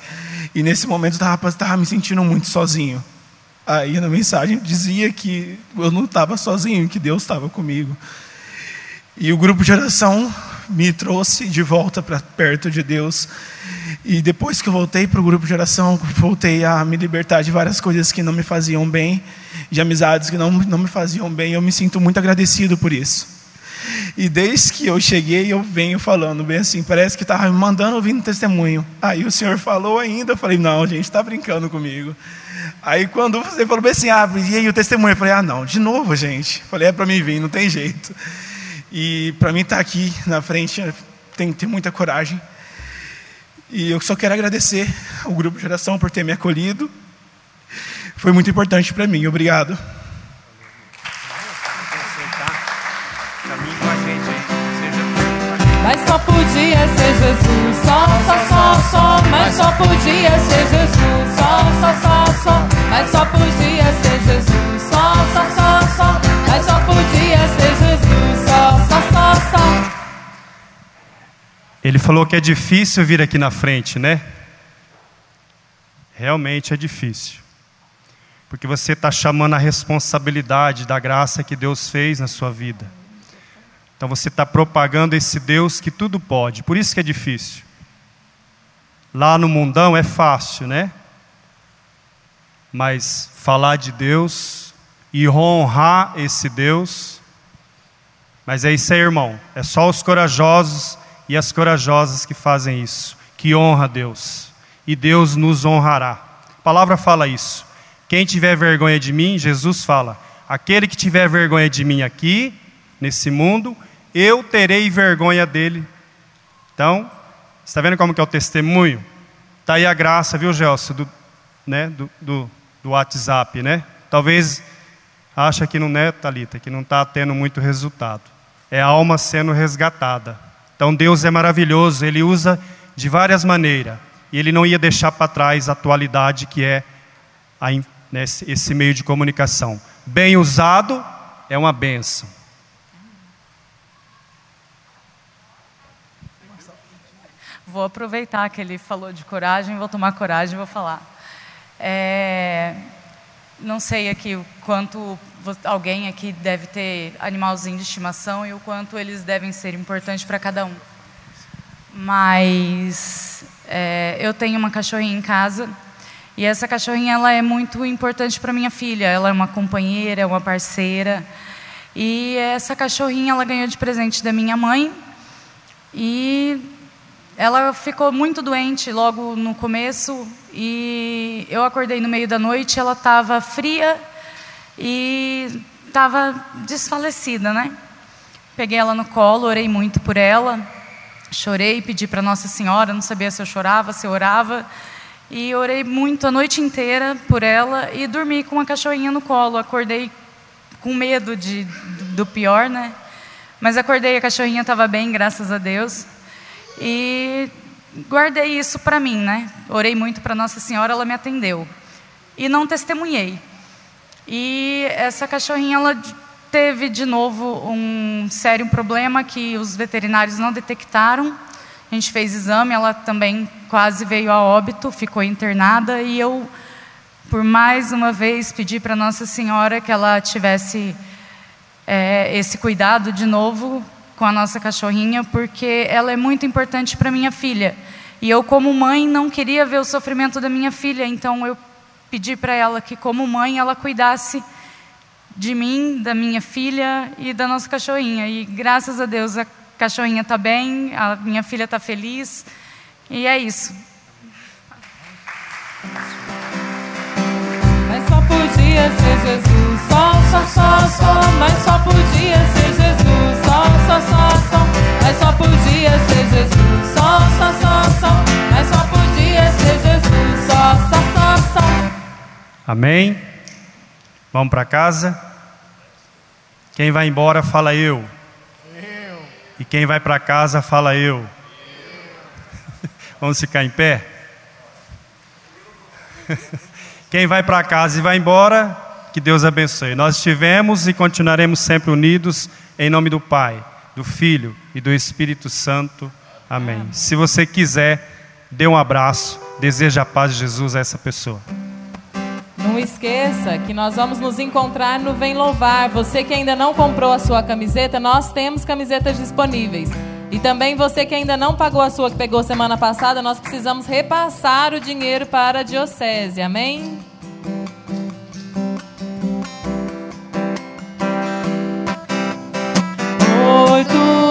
E nesse momento eu estava me sentindo muito sozinho. Aí na mensagem dizia que eu não estava sozinho, que Deus estava comigo. E o grupo de oração me trouxe de volta para perto de Deus. E depois que eu voltei para o grupo de oração, voltei a me libertar de várias coisas que não me faziam bem, de amizades que não, não me faziam bem. Eu me sinto muito agradecido por isso. E desde que eu cheguei, eu venho falando bem assim, parece que estava me mandando ouvir um testemunho. Aí o senhor falou ainda, eu falei, não, gente, está brincando comigo. Aí quando você falou bem assim, ah, e aí o testemunho? Eu falei, ah, não, de novo, gente. Eu falei, é para mim vir, não tem jeito. E para mim estar tá aqui na frente, tem que ter muita coragem. E eu só quero agradecer ao Grupo Geração por ter me acolhido. Foi muito importante para mim. Obrigado.
Mas só podia ser Jesus, só, só, só, só. Mas só podia ser Jesus, só, só, só, só. Mas só podia ser Jesus, só, só, só, só. Mas só podia ser
Ele falou que é difícil vir aqui na frente, né? Realmente é difícil. Porque você está chamando a responsabilidade da graça que Deus fez na sua vida. Então você está propagando esse Deus que tudo pode, por isso que é difícil. Lá no mundão é fácil, né? Mas falar de Deus e honrar esse Deus, mas é isso aí, irmão. É só os corajosos e as corajosas que fazem isso, que honra Deus. E Deus nos honrará. A palavra fala isso. Quem tiver vergonha de mim, Jesus fala: aquele que tiver vergonha de mim aqui, nesse mundo, eu terei vergonha dele. Então, está vendo como que é o testemunho? Está aí a graça, viu, Gelson, do, né, do, do, do WhatsApp, né? Talvez acha que não é, Thalita, que não está tendo muito resultado. É a alma sendo resgatada. Então Deus é maravilhoso, Ele usa de várias maneiras. E Ele não ia deixar para trás a atualidade que é a, né, esse meio de comunicação. Bem usado é uma benção.
Vou aproveitar que ele falou de coragem, vou tomar coragem e vou falar. É, não sei aqui quanto alguém aqui deve ter animalzinho de estimação e o quanto eles devem ser importantes para cada um. Mas é, eu tenho uma cachorrinha em casa e essa cachorrinha ela é muito importante para minha filha. Ela é uma companheira, é uma parceira. E essa cachorrinha ela ganhou de presente da minha mãe e ela ficou muito doente logo no começo e eu acordei no meio da noite, ela estava fria e estava desfalecida, né? Peguei ela no colo, orei muito por ela, chorei, pedi para Nossa Senhora, não sabia se eu chorava, se eu orava, e orei muito a noite inteira por ela e dormi com uma cachorrinha no colo. Acordei com medo de, do pior, né? Mas acordei, a cachorrinha estava bem, graças a Deus. E guardei isso para mim, né? Orei muito para Nossa Senhora, ela me atendeu. E não testemunhei. E essa cachorrinha, ela teve de novo um sério problema que os veterinários não detectaram. A gente fez exame, ela também quase veio a óbito, ficou internada e eu, por mais uma vez, pedi para Nossa Senhora que ela tivesse é, esse cuidado de novo com a nossa cachorrinha, porque ela é muito importante para minha filha. E eu, como mãe, não queria ver o sofrimento da minha filha, então eu pedi para ela que, como mãe, ela cuidasse de mim, da minha filha e da nossa cachorrinha. E graças a Deus a cachorrinha está bem, a minha filha está feliz. E é isso.
Mas só podia ser Jesus, só, só, só, só, mas só podia ser Jesus, só, só, só, só, mas só podia ser Jesus, só, só, só, só, mas só podia ser Jesus.
Amém? Vamos para casa? Quem vai embora, fala eu. E quem vai para casa, fala eu. Vamos ficar em pé? Quem vai para casa e vai embora, que Deus abençoe. Nós estivemos e continuaremos sempre unidos em nome do Pai, do Filho e do Espírito Santo. Amém. Se você quiser, dê um abraço, deseja a paz de Jesus a essa pessoa.
Não esqueça que nós vamos nos encontrar no Vem Louvar. Você que ainda não comprou a sua camiseta, nós temos camisetas disponíveis. E também você que ainda não pagou a sua que pegou semana passada, nós precisamos repassar o dinheiro para a diocese. Amém? Oito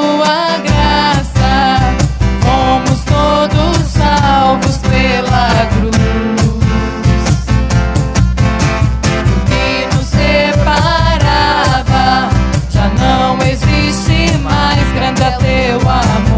why